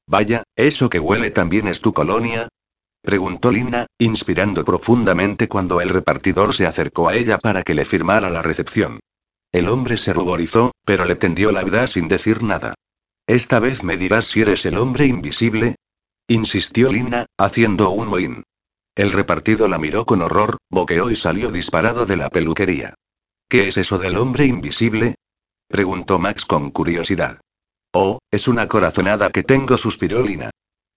Vaya, ¿eso que huele también es tu colonia? Preguntó Lina, inspirando profundamente cuando el repartidor se acercó a ella para que le firmara la recepción. El hombre se ruborizó, pero le tendió la vida sin decir nada. ¿Esta vez me dirás si eres el hombre invisible? insistió Lina, haciendo un mohín. El repartido la miró con horror, boqueó y salió disparado de la peluquería. ¿Qué es eso del hombre invisible? preguntó Max con curiosidad. Oh, es una corazonada que tengo, suspiró Lina.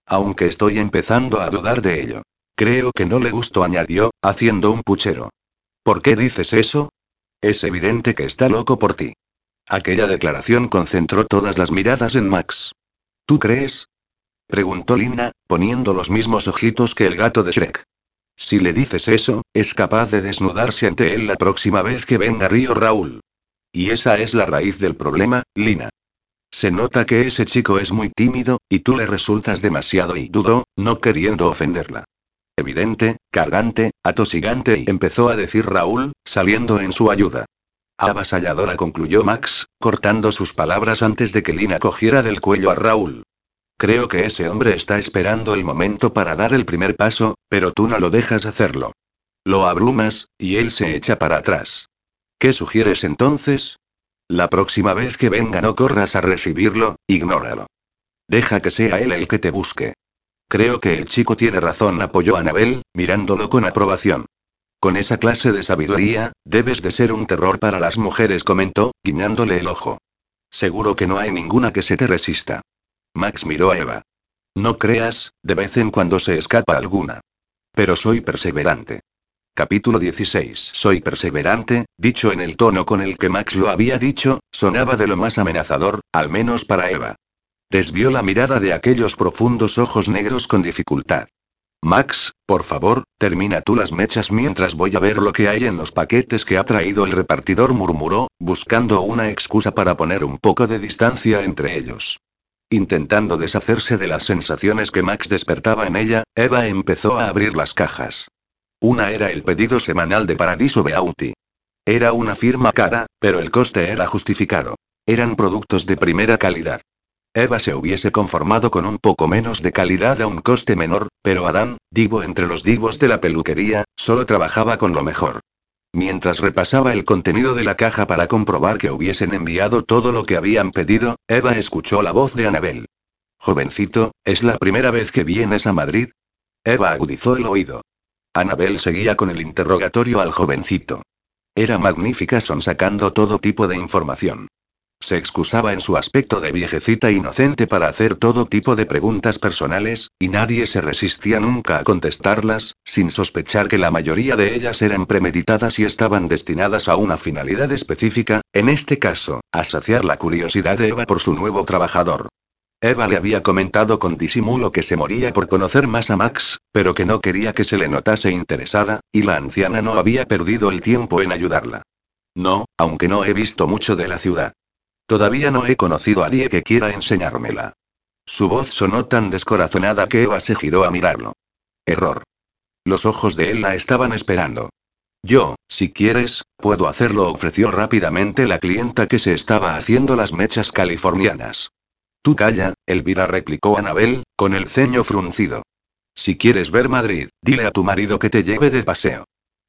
Aunque estoy empezando a dudar de ello. Creo que no le gustó, añadió, haciendo un puchero. ¿Por qué dices eso? Es evidente que está loco por ti. Aquella declaración concentró todas las miradas en Max. ¿Tú crees? preguntó Lina, poniendo los mismos ojitos que el gato de Shrek. Si le dices eso, es capaz de desnudarse ante él la próxima vez que venga Río Raúl. Y esa es la raíz del problema, Lina. Se nota que ese chico es muy tímido, y tú le resultas demasiado y dudó, no queriendo ofenderla. Evidente, cargante, atosigante y empezó a decir Raúl, saliendo en su ayuda. Avasalladora concluyó Max, cortando sus palabras antes de que Lina cogiera del cuello a Raúl. Creo que ese hombre está esperando el momento para dar el primer paso, pero tú no lo dejas hacerlo. Lo abrumas, y él se echa para atrás. ¿Qué sugieres entonces? La próxima vez que venga no corras a recibirlo, ignóralo. Deja que sea él el que te busque. Creo que el chico tiene razón, apoyó Anabel, mirándolo con aprobación. Con esa clase de sabiduría, debes de ser un terror para las mujeres, comentó, guiñándole el ojo. Seguro que no hay ninguna que se te resista. Max miró a Eva. No creas, de vez en cuando se escapa alguna. Pero soy perseverante. Capítulo 16. Soy perseverante, dicho en el tono con el que Max lo había dicho, sonaba de lo más amenazador, al menos para Eva. Desvió la mirada de aquellos profundos ojos negros con dificultad. Max, por favor, termina tú las mechas mientras voy a ver lo que hay en los paquetes que ha traído el repartidor, murmuró, buscando una excusa para poner un poco de distancia entre ellos. Intentando deshacerse de las sensaciones que Max despertaba en ella, Eva empezó a abrir las cajas. Una era el pedido semanal de Paradiso Beauty. Era una firma cara, pero el coste era justificado. Eran productos de primera calidad. Eva se hubiese conformado con un poco menos de calidad a un coste menor, pero Adán, divo entre los divos de la peluquería, solo trabajaba con lo mejor. Mientras repasaba el contenido de la caja para comprobar que hubiesen enviado todo lo que habían pedido, Eva escuchó la voz de Anabel. Jovencito, ¿es la primera vez que vienes a Madrid? Eva agudizó el oído. Anabel seguía con el interrogatorio al jovencito. Era magnífica sonsacando todo tipo de información. Se excusaba en su aspecto de viejecita inocente para hacer todo tipo de preguntas personales, y nadie se resistía nunca a contestarlas, sin sospechar que la mayoría de ellas eran premeditadas y estaban destinadas a una finalidad específica, en este caso, a saciar la curiosidad de Eva por su nuevo trabajador. Eva le había comentado con disimulo que se moría por conocer más a Max, pero que no quería que se le notase interesada, y la anciana no había perdido el tiempo en ayudarla. No, aunque no he visto mucho de la ciudad. Todavía no he conocido a nadie que quiera enseñármela. Su voz sonó tan descorazonada que Eva se giró a mirarlo. Error. Los ojos de él la estaban esperando. Yo, si quieres, puedo hacerlo, ofreció rápidamente la clienta que se estaba haciendo las mechas californianas. Tú calla, Elvira replicó Anabel, con el ceño fruncido. Si quieres ver Madrid, dile a tu marido que te lleve de paseo.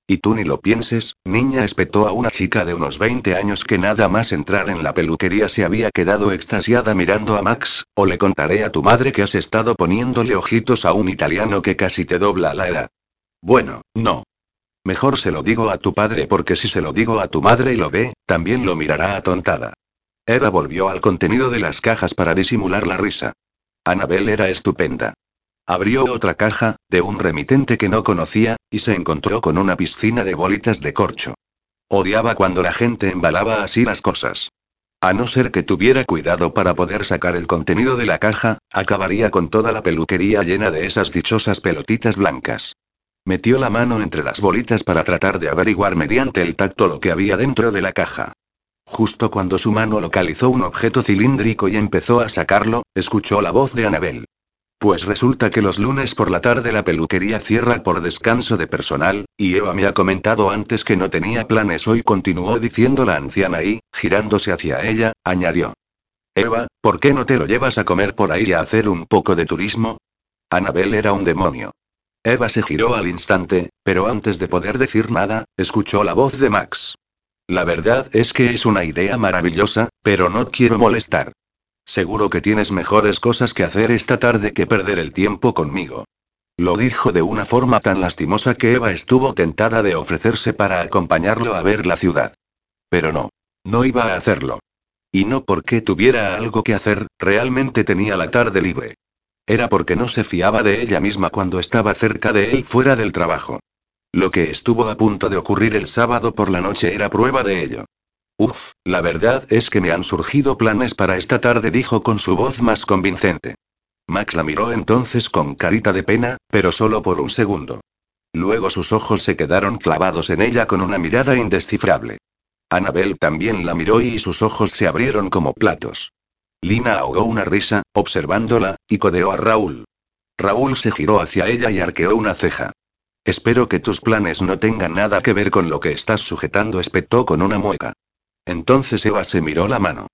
Y tú ni lo pienses, niña espetó a una chica de unos 20 años que nada más entrar en la peluquería se había quedado extasiada mirando a Max, o le contaré a tu madre que has estado poniéndole ojitos a un italiano que casi te dobla la edad. Bueno, no. Mejor se lo digo a tu padre porque si se lo digo a tu madre y lo ve, también lo mirará atontada. Eva volvió al contenido de las cajas para disimular la risa. Anabel era estupenda. Abrió otra caja, de un remitente que no conocía, y se encontró con una piscina de bolitas de corcho. Odiaba cuando la gente embalaba así las cosas. A no ser que tuviera cuidado para poder sacar el contenido de la caja, acabaría con toda la peluquería llena de esas dichosas pelotitas blancas. Metió la mano entre las bolitas para tratar de averiguar mediante el tacto lo que había dentro de la caja. Justo cuando su mano localizó un objeto cilíndrico y empezó a sacarlo, escuchó la voz de Anabel. Pues resulta que los lunes por la tarde la peluquería cierra por descanso de personal, y Eva me ha comentado antes que no tenía planes hoy, continuó diciendo la anciana y, girándose hacia ella, añadió. Eva, ¿por qué no te lo llevas a comer por ahí y a hacer un poco de turismo? Anabel era un demonio. Eva se giró al instante, pero antes de poder decir nada, escuchó la voz de Max. La verdad es que es una idea maravillosa, pero no quiero molestar. Seguro que tienes mejores cosas que hacer esta tarde que perder el tiempo conmigo. Lo dijo de una forma tan lastimosa que Eva estuvo tentada de ofrecerse para acompañarlo a ver la ciudad. Pero no. No iba a hacerlo. Y no porque tuviera algo que hacer, realmente tenía la tarde libre. Era porque no se fiaba de ella misma cuando estaba cerca de él fuera del trabajo. Lo que estuvo a punto de ocurrir el sábado por la noche era prueba de ello. Uf, la verdad es que me han surgido planes para esta tarde, dijo con su voz más convincente. Max la miró entonces con carita de pena, pero solo por un segundo. Luego sus ojos se quedaron clavados en ella con una mirada indescifrable. Annabel también la miró y sus ojos se abrieron como platos. Lina ahogó una risa, observándola, y codeó a Raúl. Raúl se giró hacia ella y arqueó una ceja. Espero que tus planes no tengan nada que ver con lo que estás sujetando, espetó con una mueca. Entonces Eva se miró la mano.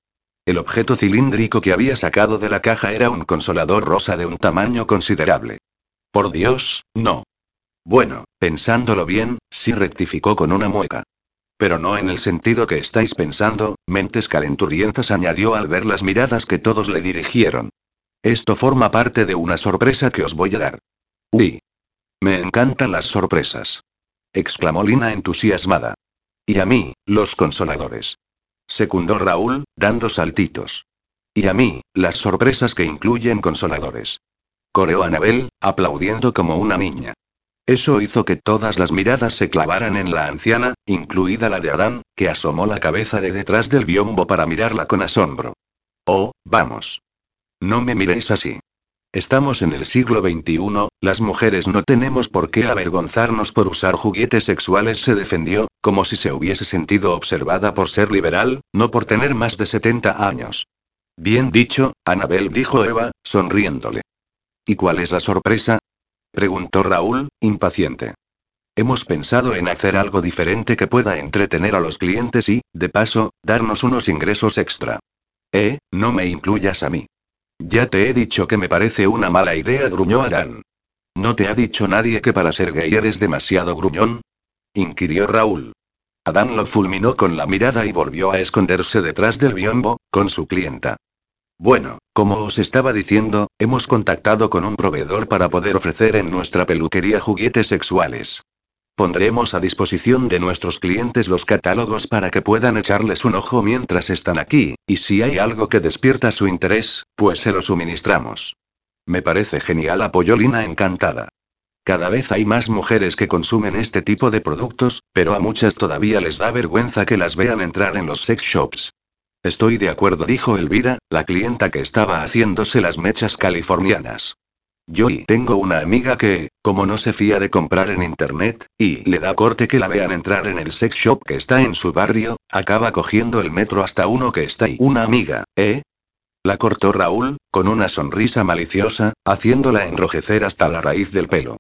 El objeto cilíndrico que había sacado de la caja era un consolador rosa de un tamaño considerable. Por Dios, no. Bueno, pensándolo bien, sí rectificó con una mueca. Pero no en el sentido que estáis pensando, mentes calenturientas añadió al ver las miradas que todos le dirigieron. Esto forma parte de una sorpresa que os voy a dar. Uy. Me encantan las sorpresas. exclamó Lina entusiasmada. Y a mí, los consoladores. Secundó Raúl, dando saltitos. Y a mí, las sorpresas que incluyen consoladores. Coreó Anabel, aplaudiendo como una niña. Eso hizo que todas las miradas se clavaran en la anciana, incluida la de Adán, que asomó la cabeza de detrás del biombo para mirarla con asombro. Oh, vamos. No me miréis así. Estamos en el siglo XXI, las mujeres no tenemos por qué avergonzarnos por usar juguetes sexuales, se defendió, como si se hubiese sentido observada por ser liberal, no por tener más de 70 años. Bien dicho, Anabel dijo Eva, sonriéndole. ¿Y cuál es la sorpresa? preguntó Raúl, impaciente. Hemos pensado en hacer algo diferente que pueda entretener a los clientes y, de paso, darnos unos ingresos extra. Eh, no me incluyas a mí. Ya te he dicho que me parece una mala idea, gruñó Adán. ¿No te ha dicho nadie que para ser gay eres demasiado gruñón? inquirió Raúl. Adán lo fulminó con la mirada y volvió a esconderse detrás del biombo, con su clienta. Bueno, como os estaba diciendo, hemos contactado con un proveedor para poder ofrecer en nuestra peluquería juguetes sexuales. Pondremos a disposición de nuestros clientes los catálogos para que puedan echarles un ojo mientras están aquí, y si hay algo que despierta su interés, pues se lo suministramos. Me parece genial, apoyó Lina encantada. Cada vez hay más mujeres que consumen este tipo de productos, pero a muchas todavía les da vergüenza que las vean entrar en los sex shops. Estoy de acuerdo, dijo Elvira, la clienta que estaba haciéndose las mechas californianas. Yo y tengo una amiga que, como no se fía de comprar en internet, y le da corte que la vean entrar en el sex shop que está en su barrio, acaba cogiendo el metro hasta uno que está ahí. Una amiga, ¿eh? La cortó Raúl, con una sonrisa maliciosa, haciéndola enrojecer hasta la raíz del pelo.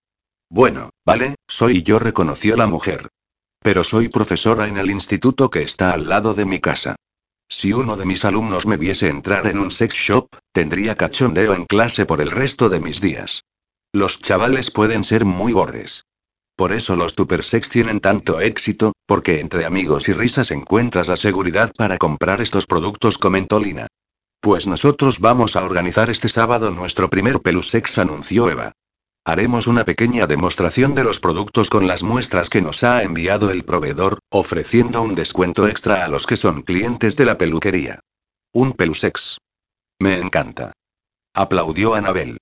Bueno, vale, soy yo, reconoció la mujer. Pero soy profesora en el instituto que está al lado de mi casa. Si uno de mis alumnos me viese entrar en un sex shop, tendría cachondeo en clase por el resto de mis días. Los chavales pueden ser muy gordes. Por eso los sex tienen tanto éxito, porque entre amigos y risas encuentras la seguridad para comprar estos productos, comentó Lina. Pues nosotros vamos a organizar este sábado nuestro primer pelusex, anunció Eva. Haremos una pequeña demostración de los productos con las muestras que nos ha enviado el proveedor, ofreciendo un descuento extra a los que son clientes de la peluquería. Un pelusex. Me encanta. Aplaudió Anabel.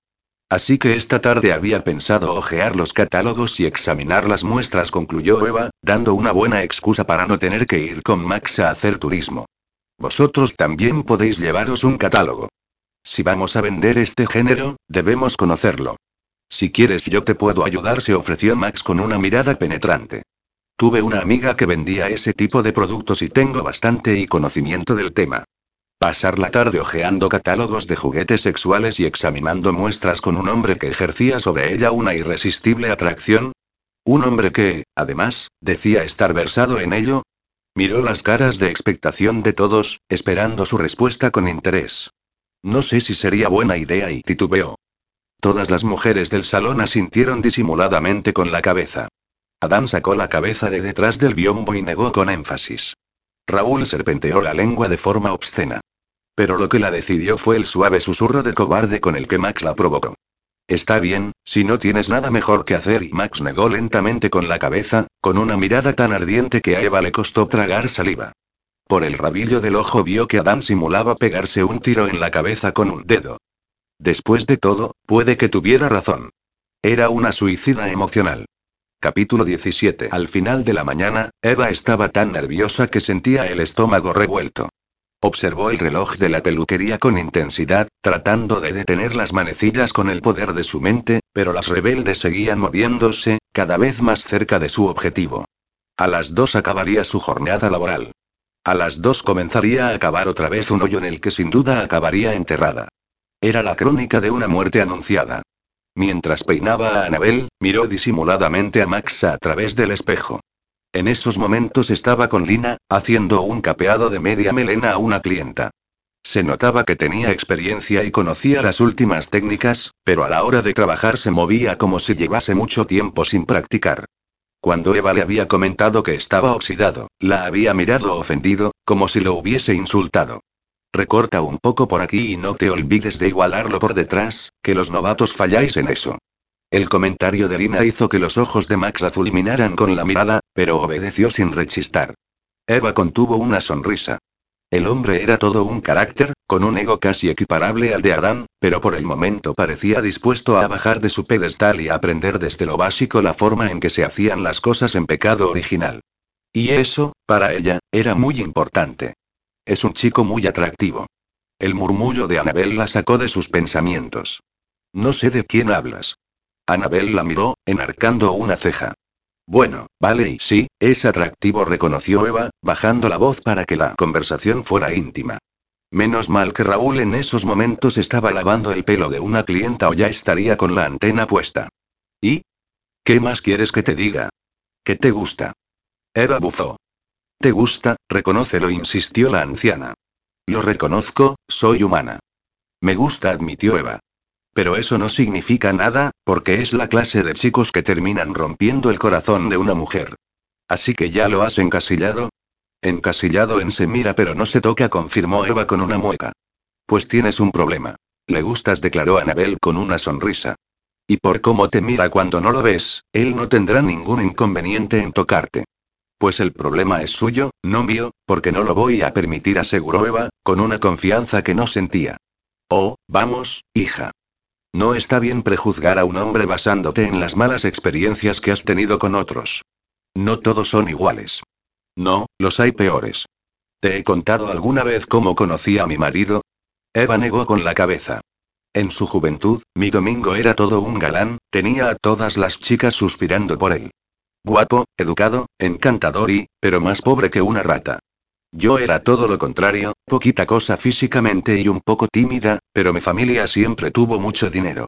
Así que esta tarde había pensado ojear los catálogos y examinar las muestras, concluyó Eva, dando una buena excusa para no tener que ir con Max a hacer turismo. Vosotros también podéis llevaros un catálogo. Si vamos a vender este género, debemos conocerlo. Si quieres yo te puedo ayudar, se ofreció Max con una mirada penetrante. Tuve una amiga que vendía ese tipo de productos y tengo bastante y conocimiento del tema. Pasar la tarde hojeando catálogos de juguetes sexuales y examinando muestras con un hombre que ejercía sobre ella una irresistible atracción. Un hombre que, además, decía estar versado en ello. Miró las caras de expectación de todos, esperando su respuesta con interés. No sé si sería buena idea y titubeó. Todas las mujeres del salón asintieron disimuladamente con la cabeza. Adán sacó la cabeza de detrás del biombo y negó con énfasis. Raúl serpenteó la lengua de forma obscena. Pero lo que la decidió fue el suave susurro de cobarde con el que Max la provocó. Está bien, si no tienes nada mejor que hacer y Max negó lentamente con la cabeza, con una mirada tan ardiente que a Eva le costó tragar saliva. Por el rabillo del ojo vio que Adán simulaba pegarse un tiro en la cabeza con un dedo. Después de todo, puede que tuviera razón. Era una suicida emocional. Capítulo 17. Al final de la mañana, Eva estaba tan nerviosa que sentía el estómago revuelto. Observó el reloj de la peluquería con intensidad, tratando de detener las manecillas con el poder de su mente, pero las rebeldes seguían moviéndose, cada vez más cerca de su objetivo. A las dos acabaría su jornada laboral. A las dos comenzaría a acabar otra vez un hoyo en el que sin duda acabaría enterrada. Era la crónica de una muerte anunciada. Mientras peinaba a Anabel, miró disimuladamente a Max a través del espejo. En esos momentos estaba con Lina, haciendo un capeado de media melena a una clienta. Se notaba que tenía experiencia y conocía las últimas técnicas, pero a la hora de trabajar se movía como si llevase mucho tiempo sin practicar. Cuando Eva le había comentado que estaba oxidado, la había mirado ofendido, como si lo hubiese insultado. Recorta un poco por aquí y no te olvides de igualarlo por detrás, que los novatos falláis en eso. El comentario de Lina hizo que los ojos de Max la fulminaran con la mirada, pero obedeció sin rechistar. Eva contuvo una sonrisa. El hombre era todo un carácter, con un ego casi equiparable al de Adán, pero por el momento parecía dispuesto a bajar de su pedestal y aprender desde lo básico la forma en que se hacían las cosas en pecado original. Y eso, para ella, era muy importante. Es un chico muy atractivo. El murmullo de Anabel la sacó de sus pensamientos. No sé de quién hablas. Anabel la miró, enarcando una ceja. Bueno, vale y sí, es atractivo, reconoció Eva, bajando la voz para que la conversación fuera íntima. Menos mal que Raúl en esos momentos estaba lavando el pelo de una clienta o ya estaría con la antena puesta. ¿Y? ¿Qué más quieres que te diga? ¿Qué te gusta? Eva bufó. ¿Te gusta? Reconócelo, insistió la anciana. Lo reconozco, soy humana. Me gusta, admitió Eva. Pero eso no significa nada, porque es la clase de chicos que terminan rompiendo el corazón de una mujer. Así que ya lo has encasillado. Encasillado en se mira pero no se toca, confirmó Eva con una mueca. Pues tienes un problema. Le gustas, declaró Anabel con una sonrisa. Y por cómo te mira cuando no lo ves, él no tendrá ningún inconveniente en tocarte. Pues el problema es suyo, no mío, porque no lo voy a permitir, aseguró Eva, con una confianza que no sentía. Oh, vamos, hija. No está bien prejuzgar a un hombre basándote en las malas experiencias que has tenido con otros. No todos son iguales. No, los hay peores. ¿Te he contado alguna vez cómo conocí a mi marido? Eva negó con la cabeza. En su juventud, mi domingo era todo un galán, tenía a todas las chicas suspirando por él. Guapo, educado, encantador y, pero más pobre que una rata. Yo era todo lo contrario, poquita cosa físicamente y un poco tímida, pero mi familia siempre tuvo mucho dinero.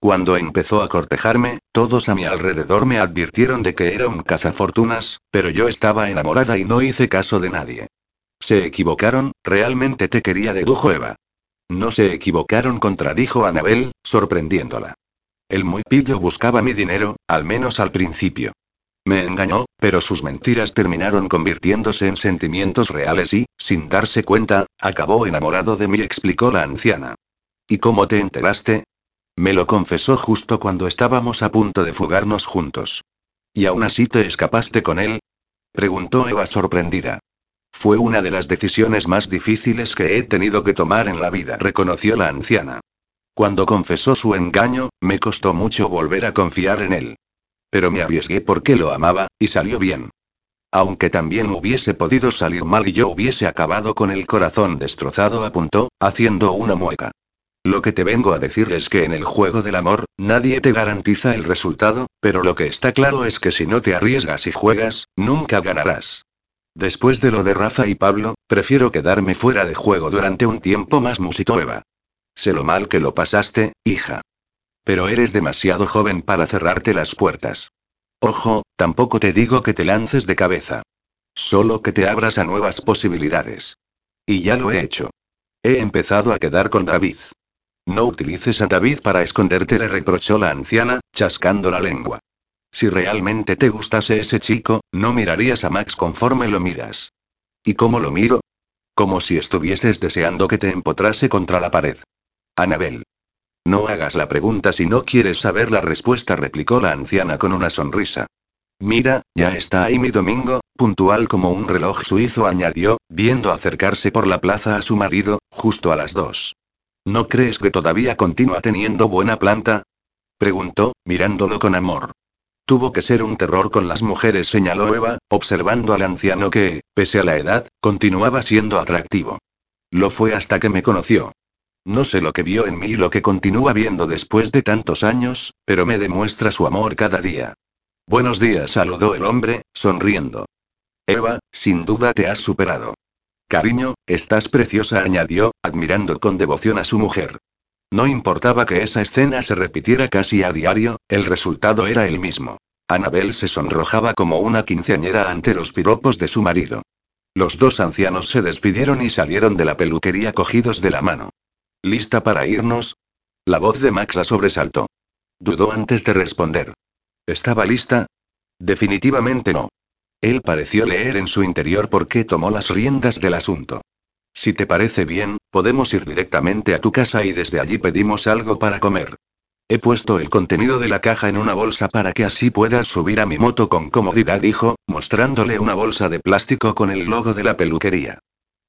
Cuando empezó a cortejarme, todos a mi alrededor me advirtieron de que era un cazafortunas, pero yo estaba enamorada y no hice caso de nadie. Se equivocaron, realmente te quería, dedujo Eva. No se equivocaron, contradijo Anabel, sorprendiéndola. El muy pillo buscaba mi dinero, al menos al principio. Me engañó, pero sus mentiras terminaron convirtiéndose en sentimientos reales y, sin darse cuenta, acabó enamorado de mí, explicó la anciana. ¿Y cómo te enteraste? Me lo confesó justo cuando estábamos a punto de fugarnos juntos. ¿Y aún así te escapaste con él? preguntó Eva sorprendida. Fue una de las decisiones más difíciles que he tenido que tomar en la vida, reconoció la anciana. Cuando confesó su engaño, me costó mucho volver a confiar en él. Pero me arriesgué porque lo amaba, y salió bien. Aunque también hubiese podido salir mal y yo hubiese acabado con el corazón destrozado, apuntó, haciendo una mueca. Lo que te vengo a decir es que en el juego del amor, nadie te garantiza el resultado, pero lo que está claro es que si no te arriesgas y juegas, nunca ganarás. Después de lo de Rafa y Pablo, prefiero quedarme fuera de juego durante un tiempo más, musitó Eva. Sé lo mal que lo pasaste, hija. Pero eres demasiado joven para cerrarte las puertas. Ojo, tampoco te digo que te lances de cabeza. Solo que te abras a nuevas posibilidades. Y ya lo he hecho. He empezado a quedar con David. No utilices a David para esconderte, le reprochó la anciana, chascando la lengua. Si realmente te gustase ese chico, no mirarías a Max conforme lo miras. ¿Y cómo lo miro? Como si estuvieses deseando que te empotrase contra la pared. Anabel. No hagas la pregunta si no quieres saber la respuesta, replicó la anciana con una sonrisa. Mira, ya está ahí mi domingo, puntual como un reloj suizo, añadió, viendo acercarse por la plaza a su marido, justo a las dos. ¿No crees que todavía continúa teniendo buena planta? preguntó, mirándolo con amor. Tuvo que ser un terror con las mujeres, señaló Eva, observando al anciano que, pese a la edad, continuaba siendo atractivo. Lo fue hasta que me conoció. No sé lo que vio en mí y lo que continúa viendo después de tantos años, pero me demuestra su amor cada día. Buenos días, saludó el hombre, sonriendo. Eva, sin duda te has superado. Cariño, estás preciosa, añadió, admirando con devoción a su mujer. No importaba que esa escena se repitiera casi a diario, el resultado era el mismo. Anabel se sonrojaba como una quinceañera ante los piropos de su marido. Los dos ancianos se despidieron y salieron de la peluquería cogidos de la mano. ¿Lista para irnos? La voz de Max la sobresaltó. Dudó antes de responder. ¿Estaba lista? Definitivamente no. Él pareció leer en su interior por qué tomó las riendas del asunto. Si te parece bien, podemos ir directamente a tu casa y desde allí pedimos algo para comer. He puesto el contenido de la caja en una bolsa para que así puedas subir a mi moto con comodidad, dijo, mostrándole una bolsa de plástico con el logo de la peluquería.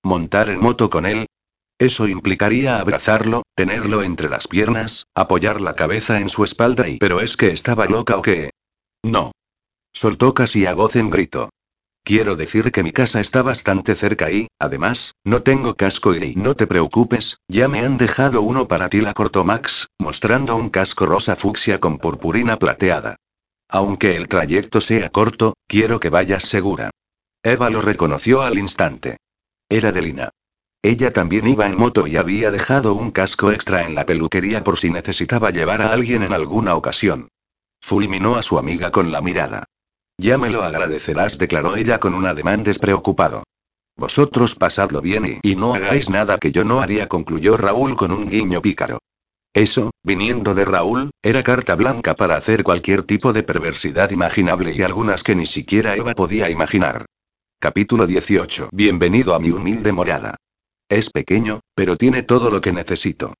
¿Montar en moto con él? Eso implicaría abrazarlo, tenerlo entre las piernas, apoyar la cabeza en su espalda y... Pero es que estaba loca o qué. No. Soltó casi a voz en grito. Quiero decir que mi casa está bastante cerca y, además, no tengo casco y no te preocupes, ya me han dejado uno para ti, la cortó Max, mostrando un casco rosa fucsia con purpurina plateada. Aunque el trayecto sea corto, quiero que vayas segura. Eva lo reconoció al instante. Era de Lina. Ella también iba en moto y había dejado un casco extra en la peluquería por si necesitaba llevar a alguien en alguna ocasión. Fulminó a su amiga con la mirada. Ya me lo agradecerás, declaró ella con un ademán despreocupado. Vosotros pasadlo bien y, y no hagáis nada que yo no haría, concluyó Raúl con un guiño pícaro. Eso, viniendo de Raúl, era carta blanca para hacer cualquier tipo de perversidad imaginable y algunas que ni siquiera Eva podía imaginar. Capítulo 18. Bienvenido a mi humilde morada. Es pequeño, pero tiene todo lo que necesito.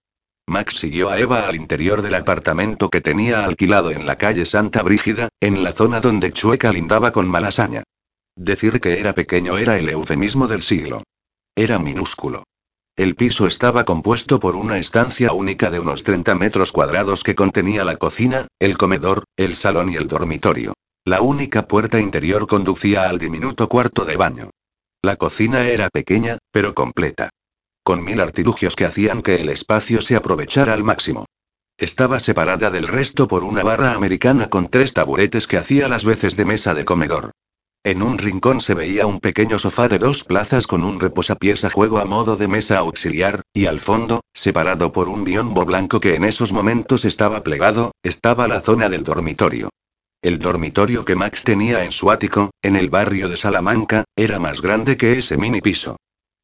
Max siguió a Eva al interior del apartamento que tenía alquilado en la calle Santa Brígida, en la zona donde Chueca lindaba con Malasaña. Decir que era pequeño era el eufemismo del siglo. Era minúsculo. El piso estaba compuesto por una estancia única de unos 30 metros cuadrados que contenía la cocina, el comedor, el salón y el dormitorio. La única puerta interior conducía al diminuto cuarto de baño. La cocina era pequeña, pero completa. Con mil artilugios que hacían que el espacio se aprovechara al máximo. Estaba separada del resto por una barra americana con tres taburetes que hacía las veces de mesa de comedor. En un rincón se veía un pequeño sofá de dos plazas con un reposapiés a juego a modo de mesa auxiliar, y al fondo, separado por un biombo blanco que en esos momentos estaba plegado, estaba la zona del dormitorio. El dormitorio que Max tenía en su ático, en el barrio de Salamanca, era más grande que ese mini piso.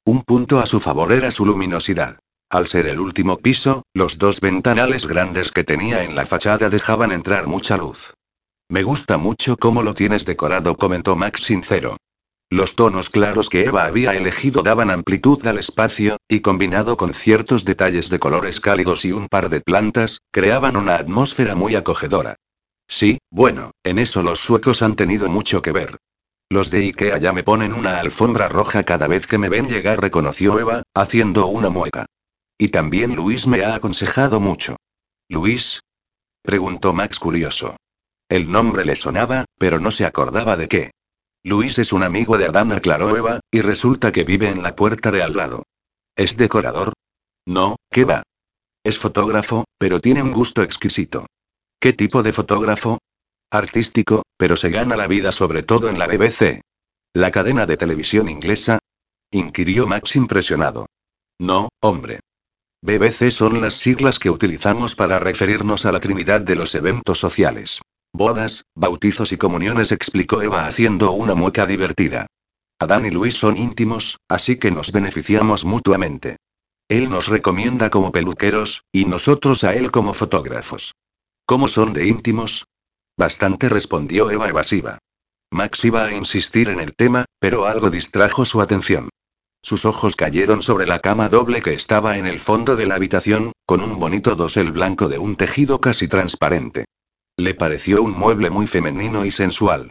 Un punto a su favor era su luminosidad. Al ser el último piso, los dos ventanales grandes que tenía en la fachada dejaban entrar mucha luz. Me gusta mucho cómo lo tienes decorado, comentó Max sincero. Los tonos claros que Eva había elegido daban amplitud al espacio, y combinado con ciertos detalles de colores cálidos y un par de plantas, creaban una atmósfera muy acogedora. Sí, bueno, en eso los suecos han tenido mucho que ver. Los de Ikea ya me ponen una alfombra roja cada vez que me ven llegar, reconoció Eva, haciendo una mueca. Y también Luis me ha aconsejado mucho. ¿Luis? preguntó Max curioso. El nombre le sonaba, pero no se acordaba de qué. Luis es un amigo de Adán, aclaró Eva, y resulta que vive en la puerta de al lado. ¿Es decorador? No, ¿qué va? Es fotógrafo, pero tiene un gusto exquisito. ¿Qué tipo de fotógrafo? Artístico, pero se gana la vida sobre todo en la BBC. ¿La cadena de televisión inglesa? inquirió Max impresionado. No, hombre. BBC son las siglas que utilizamos para referirnos a la trinidad de los eventos sociales. Bodas, bautizos y comuniones, explicó Eva haciendo una mueca divertida. Adán y Luis son íntimos, así que nos beneficiamos mutuamente. Él nos recomienda como peluqueros, y nosotros a él como fotógrafos. ¿Cómo son de íntimos? Bastante respondió Eva evasiva. Max iba a insistir en el tema, pero algo distrajo su atención. Sus ojos cayeron sobre la cama doble que estaba en el fondo de la habitación, con un bonito dosel blanco de un tejido casi transparente. Le pareció un mueble muy femenino y sensual.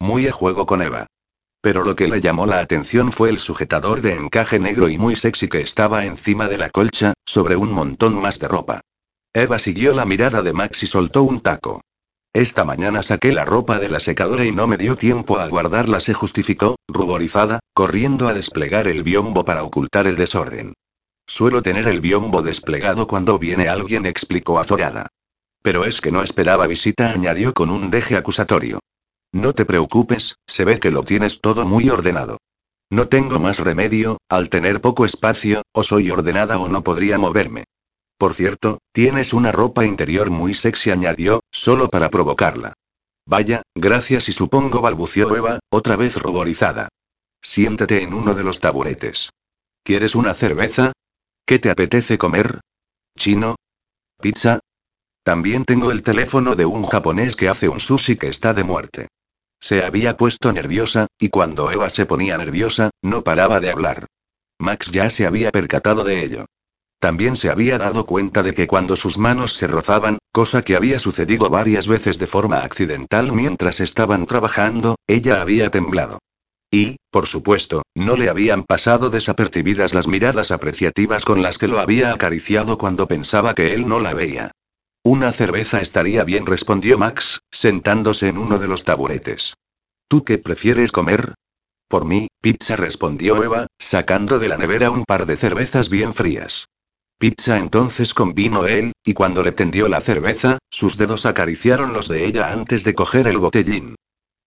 Muy a juego con Eva. Pero lo que le llamó la atención fue el sujetador de encaje negro y muy sexy que estaba encima de la colcha, sobre un montón más de ropa. Eva siguió la mirada de Max y soltó un taco. Esta mañana saqué la ropa de la secadora y no me dio tiempo a guardarla, se justificó, ruborizada, corriendo a desplegar el biombo para ocultar el desorden. Suelo tener el biombo desplegado cuando viene alguien, explicó azorada. Pero es que no esperaba visita, añadió con un deje acusatorio. No te preocupes, se ve que lo tienes todo muy ordenado. No tengo más remedio, al tener poco espacio, o soy ordenada o no podría moverme. Por cierto, tienes una ropa interior muy sexy, añadió, solo para provocarla. Vaya, gracias y supongo balbució Eva, otra vez ruborizada. Siéntate en uno de los taburetes. ¿Quieres una cerveza? ¿Qué te apetece comer? ¿Chino? ¿Pizza? También tengo el teléfono de un japonés que hace un sushi que está de muerte. Se había puesto nerviosa, y cuando Eva se ponía nerviosa, no paraba de hablar. Max ya se había percatado de ello. También se había dado cuenta de que cuando sus manos se rozaban, cosa que había sucedido varias veces de forma accidental mientras estaban trabajando, ella había temblado. Y, por supuesto, no le habían pasado desapercibidas las miradas apreciativas con las que lo había acariciado cuando pensaba que él no la veía. Una cerveza estaría bien, respondió Max, sentándose en uno de los taburetes. ¿Tú qué prefieres comer? Por mí, pizza, respondió Eva, sacando de la nevera un par de cervezas bien frías. Pizza entonces convino él, y cuando le tendió la cerveza, sus dedos acariciaron los de ella antes de coger el botellín.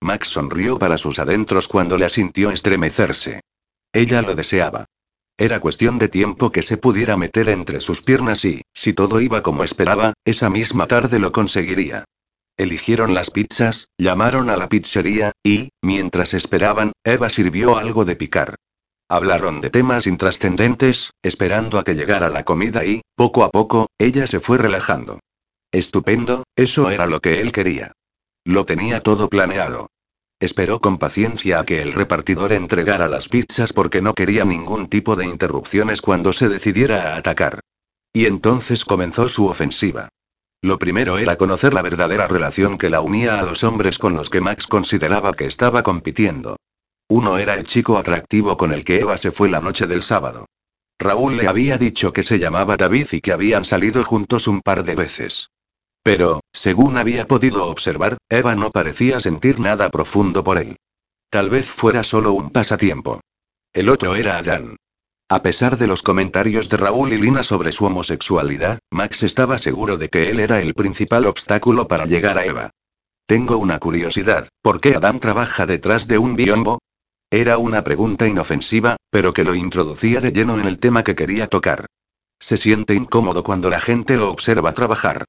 Max sonrió para sus adentros cuando le asintió estremecerse. Ella lo deseaba. Era cuestión de tiempo que se pudiera meter entre sus piernas y, si todo iba como esperaba, esa misma tarde lo conseguiría. Eligieron las pizzas, llamaron a la pizzería, y, mientras esperaban, Eva sirvió algo de picar. Hablaron de temas intrascendentes, esperando a que llegara la comida y, poco a poco, ella se fue relajando. Estupendo, eso era lo que él quería. Lo tenía todo planeado. Esperó con paciencia a que el repartidor entregara las pizzas porque no quería ningún tipo de interrupciones cuando se decidiera a atacar. Y entonces comenzó su ofensiva. Lo primero era conocer la verdadera relación que la unía a los hombres con los que Max consideraba que estaba compitiendo. Uno era el chico atractivo con el que Eva se fue la noche del sábado. Raúl le había dicho que se llamaba David y que habían salido juntos un par de veces. Pero, según había podido observar, Eva no parecía sentir nada profundo por él. Tal vez fuera solo un pasatiempo. El otro era Adán. A pesar de los comentarios de Raúl y Lina sobre su homosexualidad, Max estaba seguro de que él era el principal obstáculo para llegar a Eva. Tengo una curiosidad, ¿por qué Adán trabaja detrás de un biombo? Era una pregunta inofensiva, pero que lo introducía de lleno en el tema que quería tocar. Se siente incómodo cuando la gente lo observa trabajar.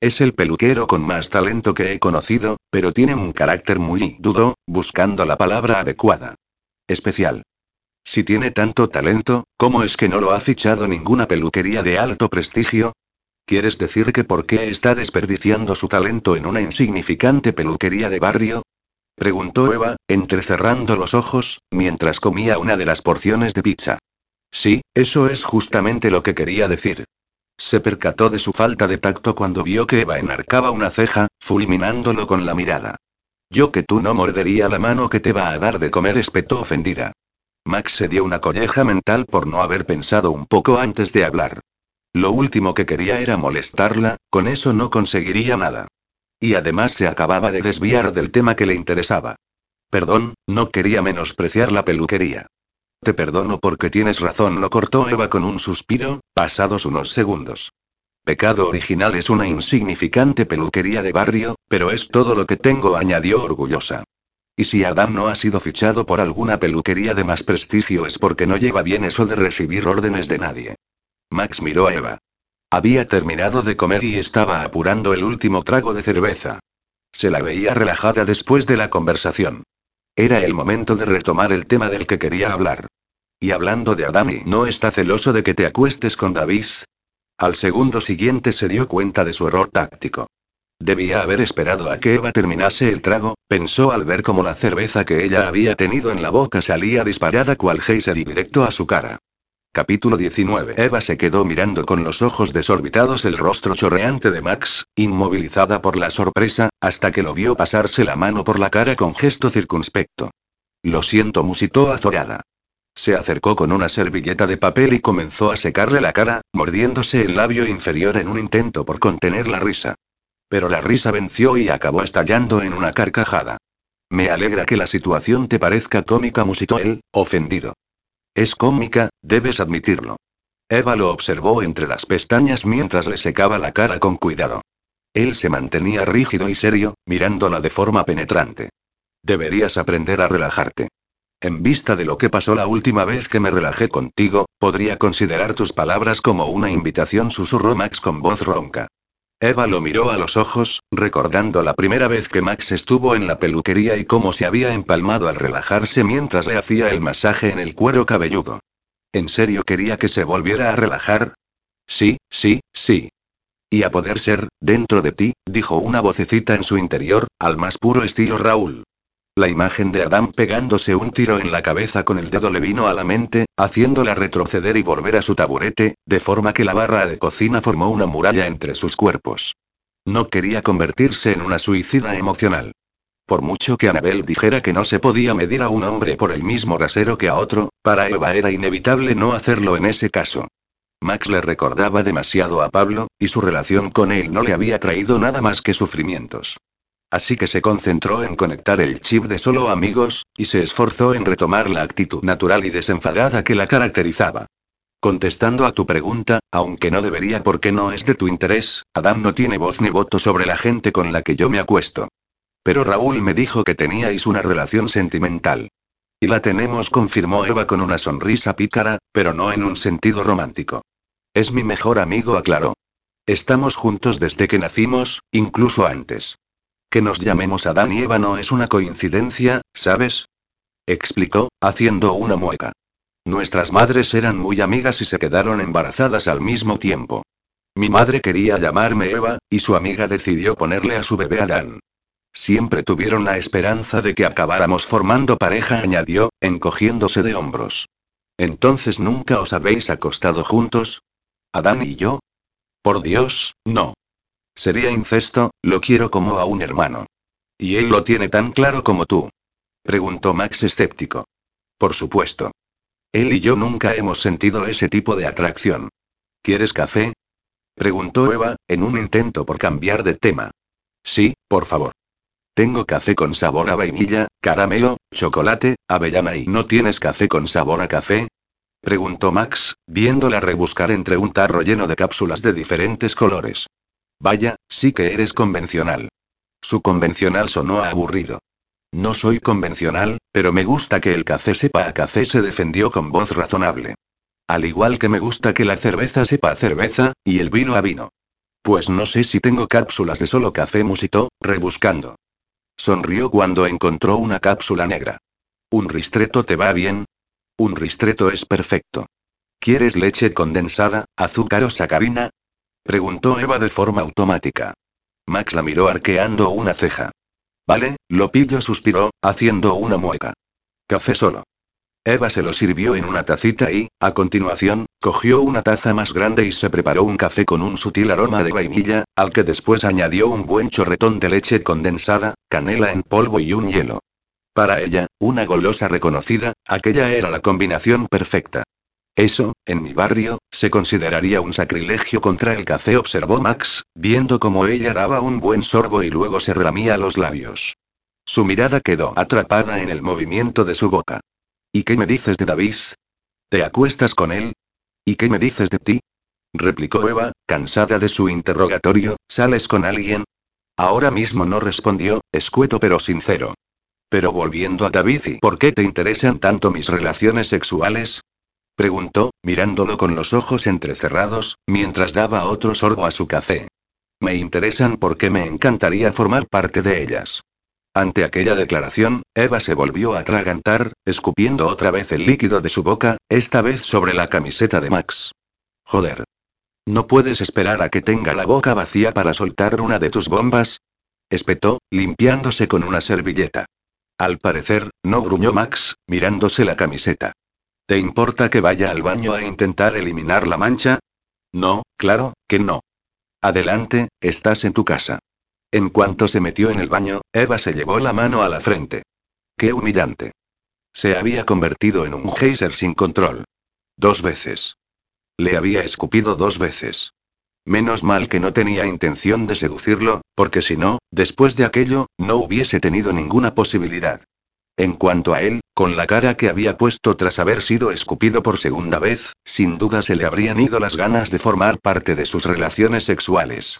Es el peluquero con más talento que he conocido, pero tiene un carácter muy dudo, buscando la palabra adecuada. Especial. Si tiene tanto talento, ¿cómo es que no lo ha fichado ninguna peluquería de alto prestigio? ¿Quieres decir que por qué está desperdiciando su talento en una insignificante peluquería de barrio? Preguntó Eva, entrecerrando los ojos, mientras comía una de las porciones de pizza. Sí, eso es justamente lo que quería decir. Se percató de su falta de tacto cuando vio que Eva enarcaba una ceja, fulminándolo con la mirada. Yo que tú no mordería la mano que te va a dar de comer, espetó ofendida. Max se dio una colleja mental por no haber pensado un poco antes de hablar. Lo último que quería era molestarla, con eso no conseguiría nada. Y además se acababa de desviar del tema que le interesaba. Perdón, no quería menospreciar la peluquería. Te perdono porque tienes razón, lo cortó Eva con un suspiro, pasados unos segundos. Pecado original es una insignificante peluquería de barrio, pero es todo lo que tengo, añadió orgullosa. Y si Adam no ha sido fichado por alguna peluquería de más prestigio es porque no lleva bien eso de recibir órdenes de nadie. Max miró a Eva. Había terminado de comer y estaba apurando el último trago de cerveza. Se la veía relajada después de la conversación. Era el momento de retomar el tema del que quería hablar. Y hablando de Adami, ¿no está celoso de que te acuestes con David? Al segundo siguiente se dio cuenta de su error táctico. Debía haber esperado a que Eva terminase el trago, pensó al ver cómo la cerveza que ella había tenido en la boca salía disparada cual geyser y directo a su cara. Capítulo 19. Eva se quedó mirando con los ojos desorbitados el rostro chorreante de Max, inmovilizada por la sorpresa, hasta que lo vio pasarse la mano por la cara con gesto circunspecto. Lo siento, musitó azorada. Se acercó con una servilleta de papel y comenzó a secarle la cara, mordiéndose el labio inferior en un intento por contener la risa. Pero la risa venció y acabó estallando en una carcajada. Me alegra que la situación te parezca cómica, musitó él, ofendido. Es cómica, debes admitirlo. Eva lo observó entre las pestañas mientras le secaba la cara con cuidado. Él se mantenía rígido y serio, mirándola de forma penetrante. Deberías aprender a relajarte. En vista de lo que pasó la última vez que me relajé contigo, podría considerar tus palabras como una invitación, susurró Max con voz ronca. Eva lo miró a los ojos, recordando la primera vez que Max estuvo en la peluquería y cómo se había empalmado al relajarse mientras le hacía el masaje en el cuero cabelludo. ¿En serio quería que se volviera a relajar? Sí, sí, sí. Y a poder ser, dentro de ti, dijo una vocecita en su interior, al más puro estilo Raúl. La imagen de Adam pegándose un tiro en la cabeza con el dedo le vino a la mente, haciéndola retroceder y volver a su taburete, de forma que la barra de cocina formó una muralla entre sus cuerpos. No quería convertirse en una suicida emocional. Por mucho que Anabel dijera que no se podía medir a un hombre por el mismo rasero que a otro, para Eva era inevitable no hacerlo en ese caso. Max le recordaba demasiado a Pablo, y su relación con él no le había traído nada más que sufrimientos. Así que se concentró en conectar el chip de solo amigos, y se esforzó en retomar la actitud natural y desenfadada que la caracterizaba. Contestando a tu pregunta, aunque no debería porque no es de tu interés, Adam no tiene voz ni voto sobre la gente con la que yo me acuesto. Pero Raúl me dijo que teníais una relación sentimental. Y la tenemos, confirmó Eva con una sonrisa pícara, pero no en un sentido romántico. Es mi mejor amigo, aclaró. Estamos juntos desde que nacimos, incluso antes. Que nos llamemos Adán y Eva no es una coincidencia, ¿sabes? Explicó, haciendo una mueca. Nuestras madres eran muy amigas y se quedaron embarazadas al mismo tiempo. Mi madre quería llamarme Eva, y su amiga decidió ponerle a su bebé Adán. Siempre tuvieron la esperanza de que acabáramos formando pareja, añadió, encogiéndose de hombros. Entonces nunca os habéis acostado juntos? ¿Adán y yo? Por Dios, no. Sería incesto, lo quiero como a un hermano. ¿Y él lo tiene tan claro como tú? Preguntó Max escéptico. Por supuesto. Él y yo nunca hemos sentido ese tipo de atracción. ¿Quieres café? Preguntó Eva, en un intento por cambiar de tema. Sí, por favor. Tengo café con sabor a vainilla, caramelo, chocolate, avellana y ¿no tienes café con sabor a café? Preguntó Max, viéndola rebuscar entre un tarro lleno de cápsulas de diferentes colores. Vaya, sí que eres convencional. Su convencional sonó aburrido. No soy convencional, pero me gusta que el café sepa a café, se defendió con voz razonable. Al igual que me gusta que la cerveza sepa a cerveza, y el vino a vino. Pues no sé si tengo cápsulas de solo café, musitó, rebuscando. Sonrió cuando encontró una cápsula negra. ¿Un ristreto te va bien? Un ristreto es perfecto. ¿Quieres leche condensada, azúcar o sacarina? Preguntó Eva de forma automática. Max la miró arqueando una ceja. Vale, lo pillo, suspiró, haciendo una mueca. Café solo. Eva se lo sirvió en una tacita y, a continuación, cogió una taza más grande y se preparó un café con un sutil aroma de vainilla, al que después añadió un buen chorretón de leche condensada, canela en polvo y un hielo. Para ella, una golosa reconocida, aquella era la combinación perfecta. Eso, en mi barrio, se consideraría un sacrilegio contra el café, observó Max, viendo cómo ella daba un buen sorbo y luego se ramía los labios. Su mirada quedó atrapada en el movimiento de su boca. ¿Y qué me dices de David? ¿Te acuestas con él? ¿Y qué me dices de ti? replicó Eva, cansada de su interrogatorio, ¿sales con alguien? Ahora mismo no respondió, escueto pero sincero. Pero volviendo a David, ¿y por qué te interesan tanto mis relaciones sexuales? Preguntó, mirándolo con los ojos entrecerrados, mientras daba otro sorbo a su café. Me interesan porque me encantaría formar parte de ellas. Ante aquella declaración, Eva se volvió a atragantar, escupiendo otra vez el líquido de su boca, esta vez sobre la camiseta de Max. Joder. ¿No puedes esperar a que tenga la boca vacía para soltar una de tus bombas? espetó, limpiándose con una servilleta. Al parecer, no gruñó Max, mirándose la camiseta. ¿Te importa que vaya al baño a intentar eliminar la mancha? No, claro, que no. Adelante, estás en tu casa. En cuanto se metió en el baño, Eva se llevó la mano a la frente. ¡Qué humillante! Se había convertido en un geyser sin control. Dos veces. Le había escupido dos veces. Menos mal que no tenía intención de seducirlo, porque si no, después de aquello, no hubiese tenido ninguna posibilidad. En cuanto a él, con la cara que había puesto tras haber sido escupido por segunda vez, sin duda se le habrían ido las ganas de formar parte de sus relaciones sexuales.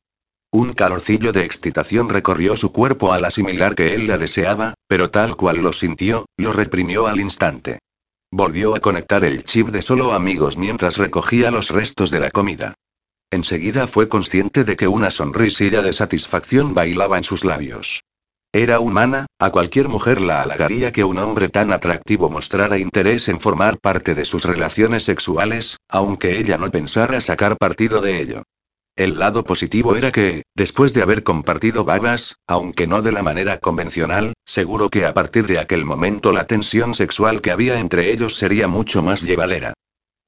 Un calorcillo de excitación recorrió su cuerpo al asimilar que él la deseaba, pero tal cual lo sintió, lo reprimió al instante. Volvió a conectar el chip de solo amigos mientras recogía los restos de la comida. Enseguida fue consciente de que una sonrisilla de satisfacción bailaba en sus labios. Era humana, a cualquier mujer la halagaría que un hombre tan atractivo mostrara interés en formar parte de sus relaciones sexuales, aunque ella no pensara sacar partido de ello. El lado positivo era que, después de haber compartido babas, aunque no de la manera convencional, seguro que a partir de aquel momento la tensión sexual que había entre ellos sería mucho más llevadera.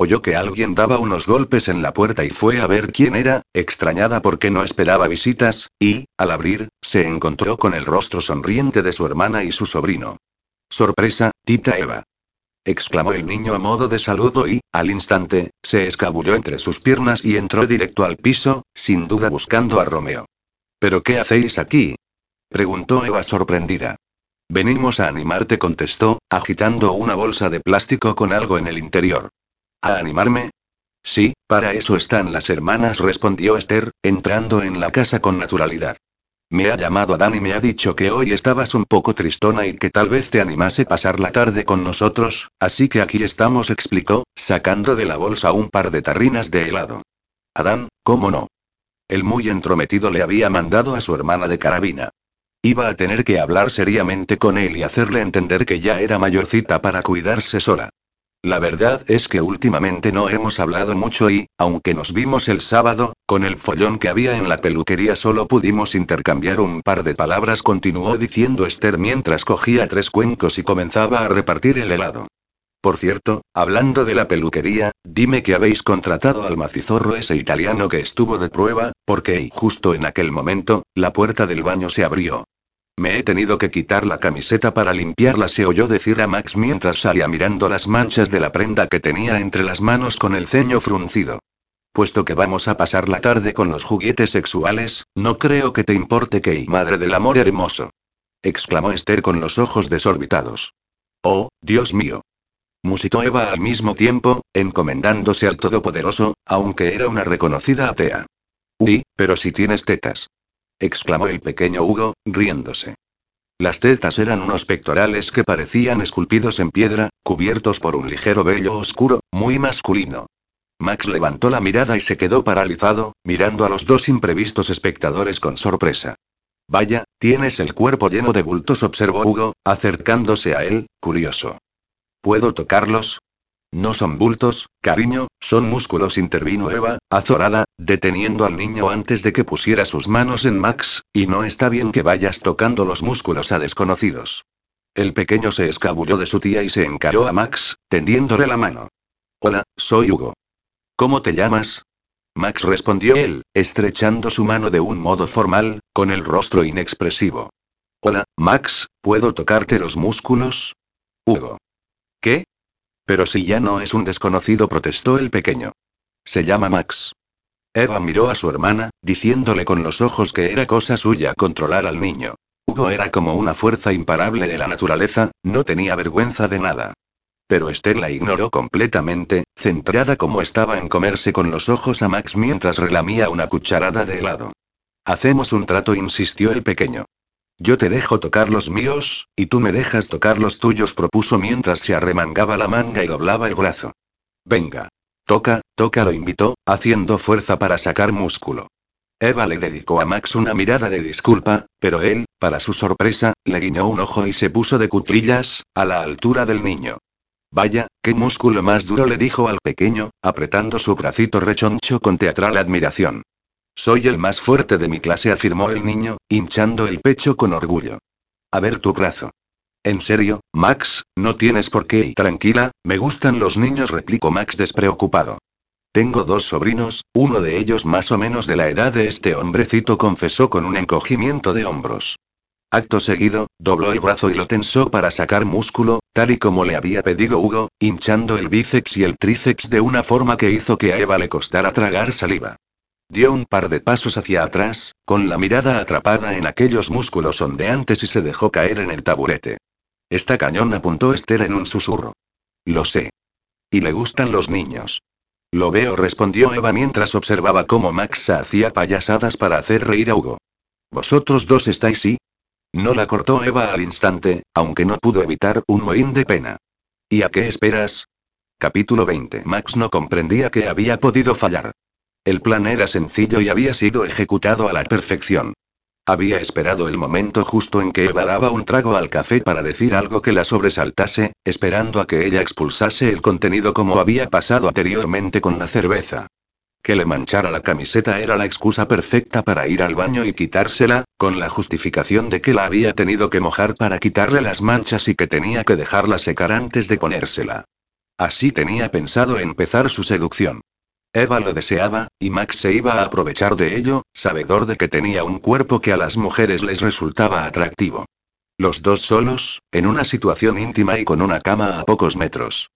Oyó que alguien daba unos golpes en la puerta y fue a ver quién era, extrañada porque no esperaba visitas, y, al abrir, se encontró con el rostro sonriente de su hermana y su sobrino. Sorpresa, tita Eva exclamó el niño a modo de saludo y, al instante, se escabulló entre sus piernas y entró directo al piso, sin duda buscando a Romeo. ¿Pero qué hacéis aquí? preguntó Eva sorprendida. Venimos a animarte, contestó, agitando una bolsa de plástico con algo en el interior. ¿A animarme? Sí, para eso están las hermanas, respondió Esther, entrando en la casa con naturalidad. Me ha llamado Adán y me ha dicho que hoy estabas un poco tristona y que tal vez te animase pasar la tarde con nosotros, así que aquí estamos, explicó, sacando de la bolsa un par de tarrinas de helado. Adán, ¿cómo no? El muy entrometido le había mandado a su hermana de carabina. Iba a tener que hablar seriamente con él y hacerle entender que ya era mayorcita para cuidarse sola. La verdad es que últimamente no hemos hablado mucho y, aunque nos vimos el sábado, con el follón que había en la peluquería solo pudimos intercambiar un par de palabras, continuó diciendo Esther mientras cogía tres cuencos y comenzaba a repartir el helado. Por cierto, hablando de la peluquería, dime que habéis contratado al macizorro ese italiano que estuvo de prueba, porque justo en aquel momento, la puerta del baño se abrió. Me he tenido que quitar la camiseta para limpiarla, se oyó decir a Max mientras salía mirando las manchas de la prenda que tenía entre las manos con el ceño fruncido. Puesto que vamos a pasar la tarde con los juguetes sexuales, no creo que te importe que, madre del amor hermoso. exclamó Esther con los ojos desorbitados. Oh, Dios mío. Musitó Eva al mismo tiempo, encomendándose al Todopoderoso, aunque era una reconocida atea. Uy, pero si tienes tetas exclamó el pequeño Hugo, riéndose. Las tetas eran unos pectorales que parecían esculpidos en piedra, cubiertos por un ligero vello oscuro, muy masculino. Max levantó la mirada y se quedó paralizado, mirando a los dos imprevistos espectadores con sorpresa. Vaya, tienes el cuerpo lleno de bultos, observó Hugo, acercándose a él, curioso. ¿Puedo tocarlos? No son bultos, cariño, son músculos, intervino Eva, azorada, deteniendo al niño antes de que pusiera sus manos en Max, y no está bien que vayas tocando los músculos a desconocidos. El pequeño se escabulló de su tía y se encaró a Max, tendiéndole la mano. Hola, soy Hugo. ¿Cómo te llamas? Max respondió él, estrechando su mano de un modo formal, con el rostro inexpresivo. Hola, Max, ¿puedo tocarte los músculos? Hugo. ¿Qué? Pero si ya no es un desconocido, protestó el pequeño. Se llama Max. Eva miró a su hermana, diciéndole con los ojos que era cosa suya controlar al niño. Hugo era como una fuerza imparable de la naturaleza, no tenía vergüenza de nada. Pero Esther la ignoró completamente, centrada como estaba en comerse con los ojos a Max mientras relamía una cucharada de helado. Hacemos un trato, insistió el pequeño. Yo te dejo tocar los míos, y tú me dejas tocar los tuyos, propuso mientras se arremangaba la manga y doblaba el brazo. Venga. Toca, toca, lo invitó, haciendo fuerza para sacar músculo. Eva le dedicó a Max una mirada de disculpa, pero él, para su sorpresa, le guiñó un ojo y se puso de cuclillas, a la altura del niño. Vaya, qué músculo más duro le dijo al pequeño, apretando su bracito rechoncho con teatral admiración. Soy el más fuerte de mi clase, afirmó el niño, hinchando el pecho con orgullo. A ver tu brazo. En serio, Max, no tienes por qué y tranquila, me gustan los niños, replicó Max despreocupado. Tengo dos sobrinos, uno de ellos más o menos de la edad de este hombrecito, confesó con un encogimiento de hombros. Acto seguido, dobló el brazo y lo tensó para sacar músculo, tal y como le había pedido Hugo, hinchando el bíceps y el tríceps de una forma que hizo que a Eva le costara tragar saliva. Dio un par de pasos hacia atrás, con la mirada atrapada en aquellos músculos ondeantes y se dejó caer en el taburete. Esta cañón apuntó Esther en un susurro. Lo sé. Y le gustan los niños. Lo veo, respondió Eva mientras observaba cómo Max hacía payasadas para hacer reír a Hugo. ¿Vosotros dos estáis sí? No la cortó Eva al instante, aunque no pudo evitar un mohín de pena. ¿Y a qué esperas? Capítulo 20. Max no comprendía que había podido fallar. El plan era sencillo y había sido ejecutado a la perfección. Había esperado el momento justo en que Eva daba un trago al café para decir algo que la sobresaltase, esperando a que ella expulsase el contenido como había pasado anteriormente con la cerveza. Que le manchara la camiseta era la excusa perfecta para ir al baño y quitársela, con la justificación de que la había tenido que mojar para quitarle las manchas y que tenía que dejarla secar antes de ponérsela. Así tenía pensado empezar su seducción. Eva lo deseaba, y Max se iba a aprovechar de ello, sabedor de que tenía un cuerpo que a las mujeres les resultaba atractivo. Los dos solos, en una situación íntima y con una cama a pocos metros.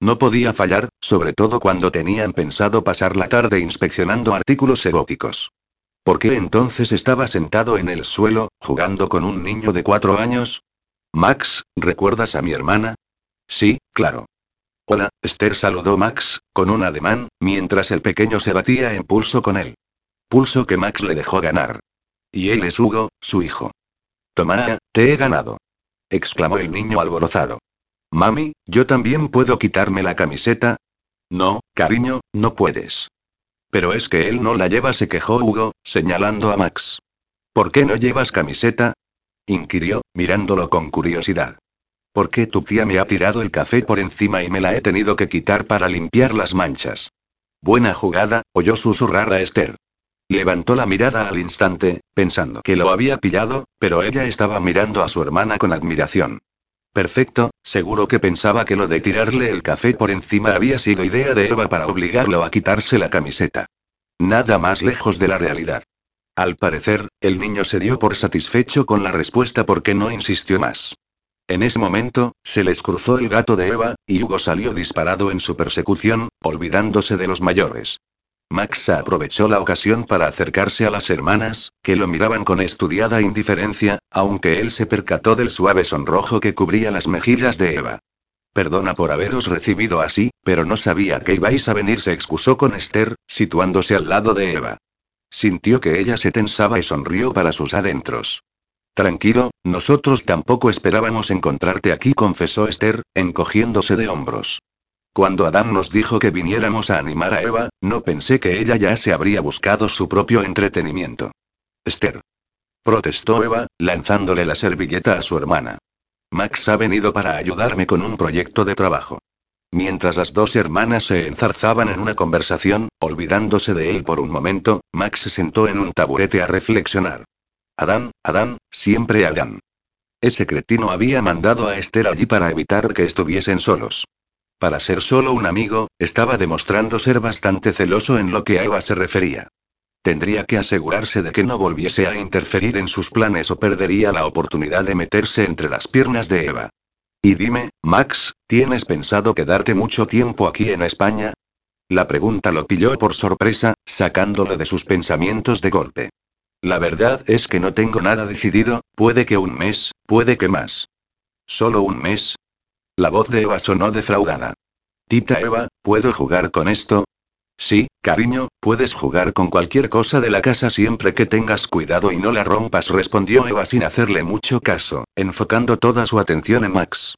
No podía fallar, sobre todo cuando tenían pensado pasar la tarde inspeccionando artículos eróticos. ¿Por qué entonces estaba sentado en el suelo, jugando con un niño de cuatro años? Max, ¿recuerdas a mi hermana? Sí, claro. Hola, Esther saludó Max, con un ademán, mientras el pequeño se batía en pulso con él. Pulso que Max le dejó ganar. Y él es Hugo, su hijo. Toma, te he ganado. exclamó el niño alborozado. Mami, ¿yo también puedo quitarme la camiseta? No, cariño, no puedes. Pero es que él no la lleva, se quejó Hugo, señalando a Max. ¿Por qué no llevas camiseta? inquirió, mirándolo con curiosidad. ¿Por qué tu tía me ha tirado el café por encima y me la he tenido que quitar para limpiar las manchas? Buena jugada, oyó susurrar a Esther. Levantó la mirada al instante, pensando que lo había pillado, pero ella estaba mirando a su hermana con admiración. Perfecto, seguro que pensaba que lo de tirarle el café por encima había sido idea de Eva para obligarlo a quitarse la camiseta. Nada más lejos de la realidad. Al parecer, el niño se dio por satisfecho con la respuesta porque no insistió más. En ese momento, se les cruzó el gato de Eva, y Hugo salió disparado en su persecución, olvidándose de los mayores. Max aprovechó la ocasión para acercarse a las hermanas, que lo miraban con estudiada indiferencia, aunque él se percató del suave sonrojo que cubría las mejillas de Eva. Perdona por haberos recibido así, pero no sabía que ibais a venir, se excusó con Esther, situándose al lado de Eva. Sintió que ella se tensaba y sonrió para sus adentros. Tranquilo, nosotros tampoco esperábamos encontrarte aquí, confesó Esther, encogiéndose de hombros. Cuando Adam nos dijo que viniéramos a animar a Eva, no pensé que ella ya se habría buscado su propio entretenimiento. Esther. Protestó Eva, lanzándole la servilleta a su hermana. Max ha venido para ayudarme con un proyecto de trabajo. Mientras las dos hermanas se enzarzaban en una conversación, olvidándose de él por un momento, Max se sentó en un taburete a reflexionar. Adán, Adán, siempre Adán. Ese cretino había mandado a Esther allí para evitar que estuviesen solos. Para ser solo un amigo, estaba demostrando ser bastante celoso en lo que a Eva se refería. Tendría que asegurarse de que no volviese a interferir en sus planes o perdería la oportunidad de meterse entre las piernas de Eva. Y dime, Max, ¿tienes pensado quedarte mucho tiempo aquí en España? La pregunta lo pilló por sorpresa, sacándolo de sus pensamientos de golpe. La verdad es que no tengo nada decidido, puede que un mes, puede que más. ¿Solo un mes? La voz de Eva sonó defraudada. Tita Eva, ¿puedo jugar con esto? Sí, cariño, puedes jugar con cualquier cosa de la casa siempre que tengas cuidado y no la rompas, respondió Eva sin hacerle mucho caso, enfocando toda su atención en Max.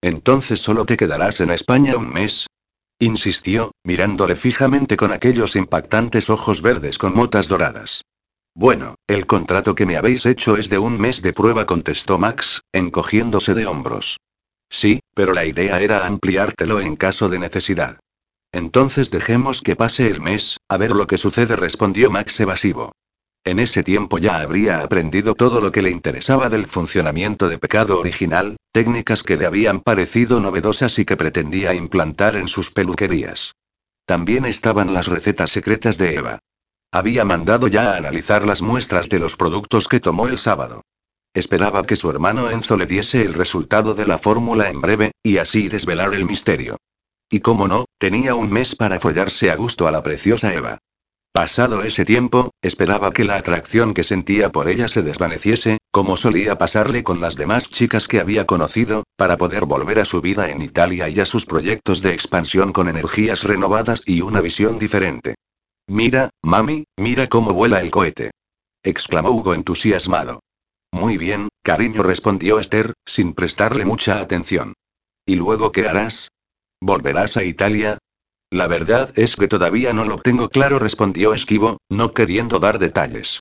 Entonces solo te quedarás en España un mes. Insistió, mirándole fijamente con aquellos impactantes ojos verdes con motas doradas. Bueno, el contrato que me habéis hecho es de un mes de prueba, contestó Max, encogiéndose de hombros. Sí, pero la idea era ampliártelo en caso de necesidad. Entonces dejemos que pase el mes, a ver lo que sucede, respondió Max evasivo. En ese tiempo ya habría aprendido todo lo que le interesaba del funcionamiento de pecado original, técnicas que le habían parecido novedosas y que pretendía implantar en sus peluquerías. También estaban las recetas secretas de Eva. Había mandado ya a analizar las muestras de los productos que tomó el sábado. Esperaba que su hermano Enzo le diese el resultado de la fórmula en breve, y así desvelar el misterio. Y como no, tenía un mes para follarse a gusto a la preciosa Eva. Pasado ese tiempo, esperaba que la atracción que sentía por ella se desvaneciese, como solía pasarle con las demás chicas que había conocido, para poder volver a su vida en Italia y a sus proyectos de expansión con energías renovadas y una visión diferente. Mira, mami, mira cómo vuela el cohete. exclamó Hugo entusiasmado. Muy bien, cariño, respondió Esther, sin prestarle mucha atención. ¿Y luego qué harás? ¿Volverás a Italia? La verdad es que todavía no lo tengo claro, respondió Esquivo, no queriendo dar detalles.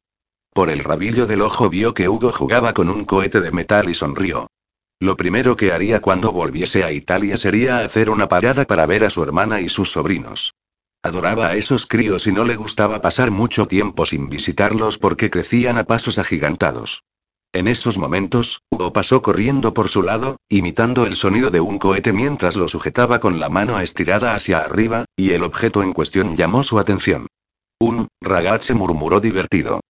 Por el rabillo del ojo vio que Hugo jugaba con un cohete de metal y sonrió. Lo primero que haría cuando volviese a Italia sería hacer una parada para ver a su hermana y sus sobrinos. Adoraba a esos críos y no le gustaba pasar mucho tiempo sin visitarlos porque crecían a pasos agigantados. En esos momentos, Hugo pasó corriendo por su lado, imitando el sonido de un cohete mientras lo sujetaba con la mano estirada hacia arriba, y el objeto en cuestión llamó su atención. Un ragazze murmuró divertido.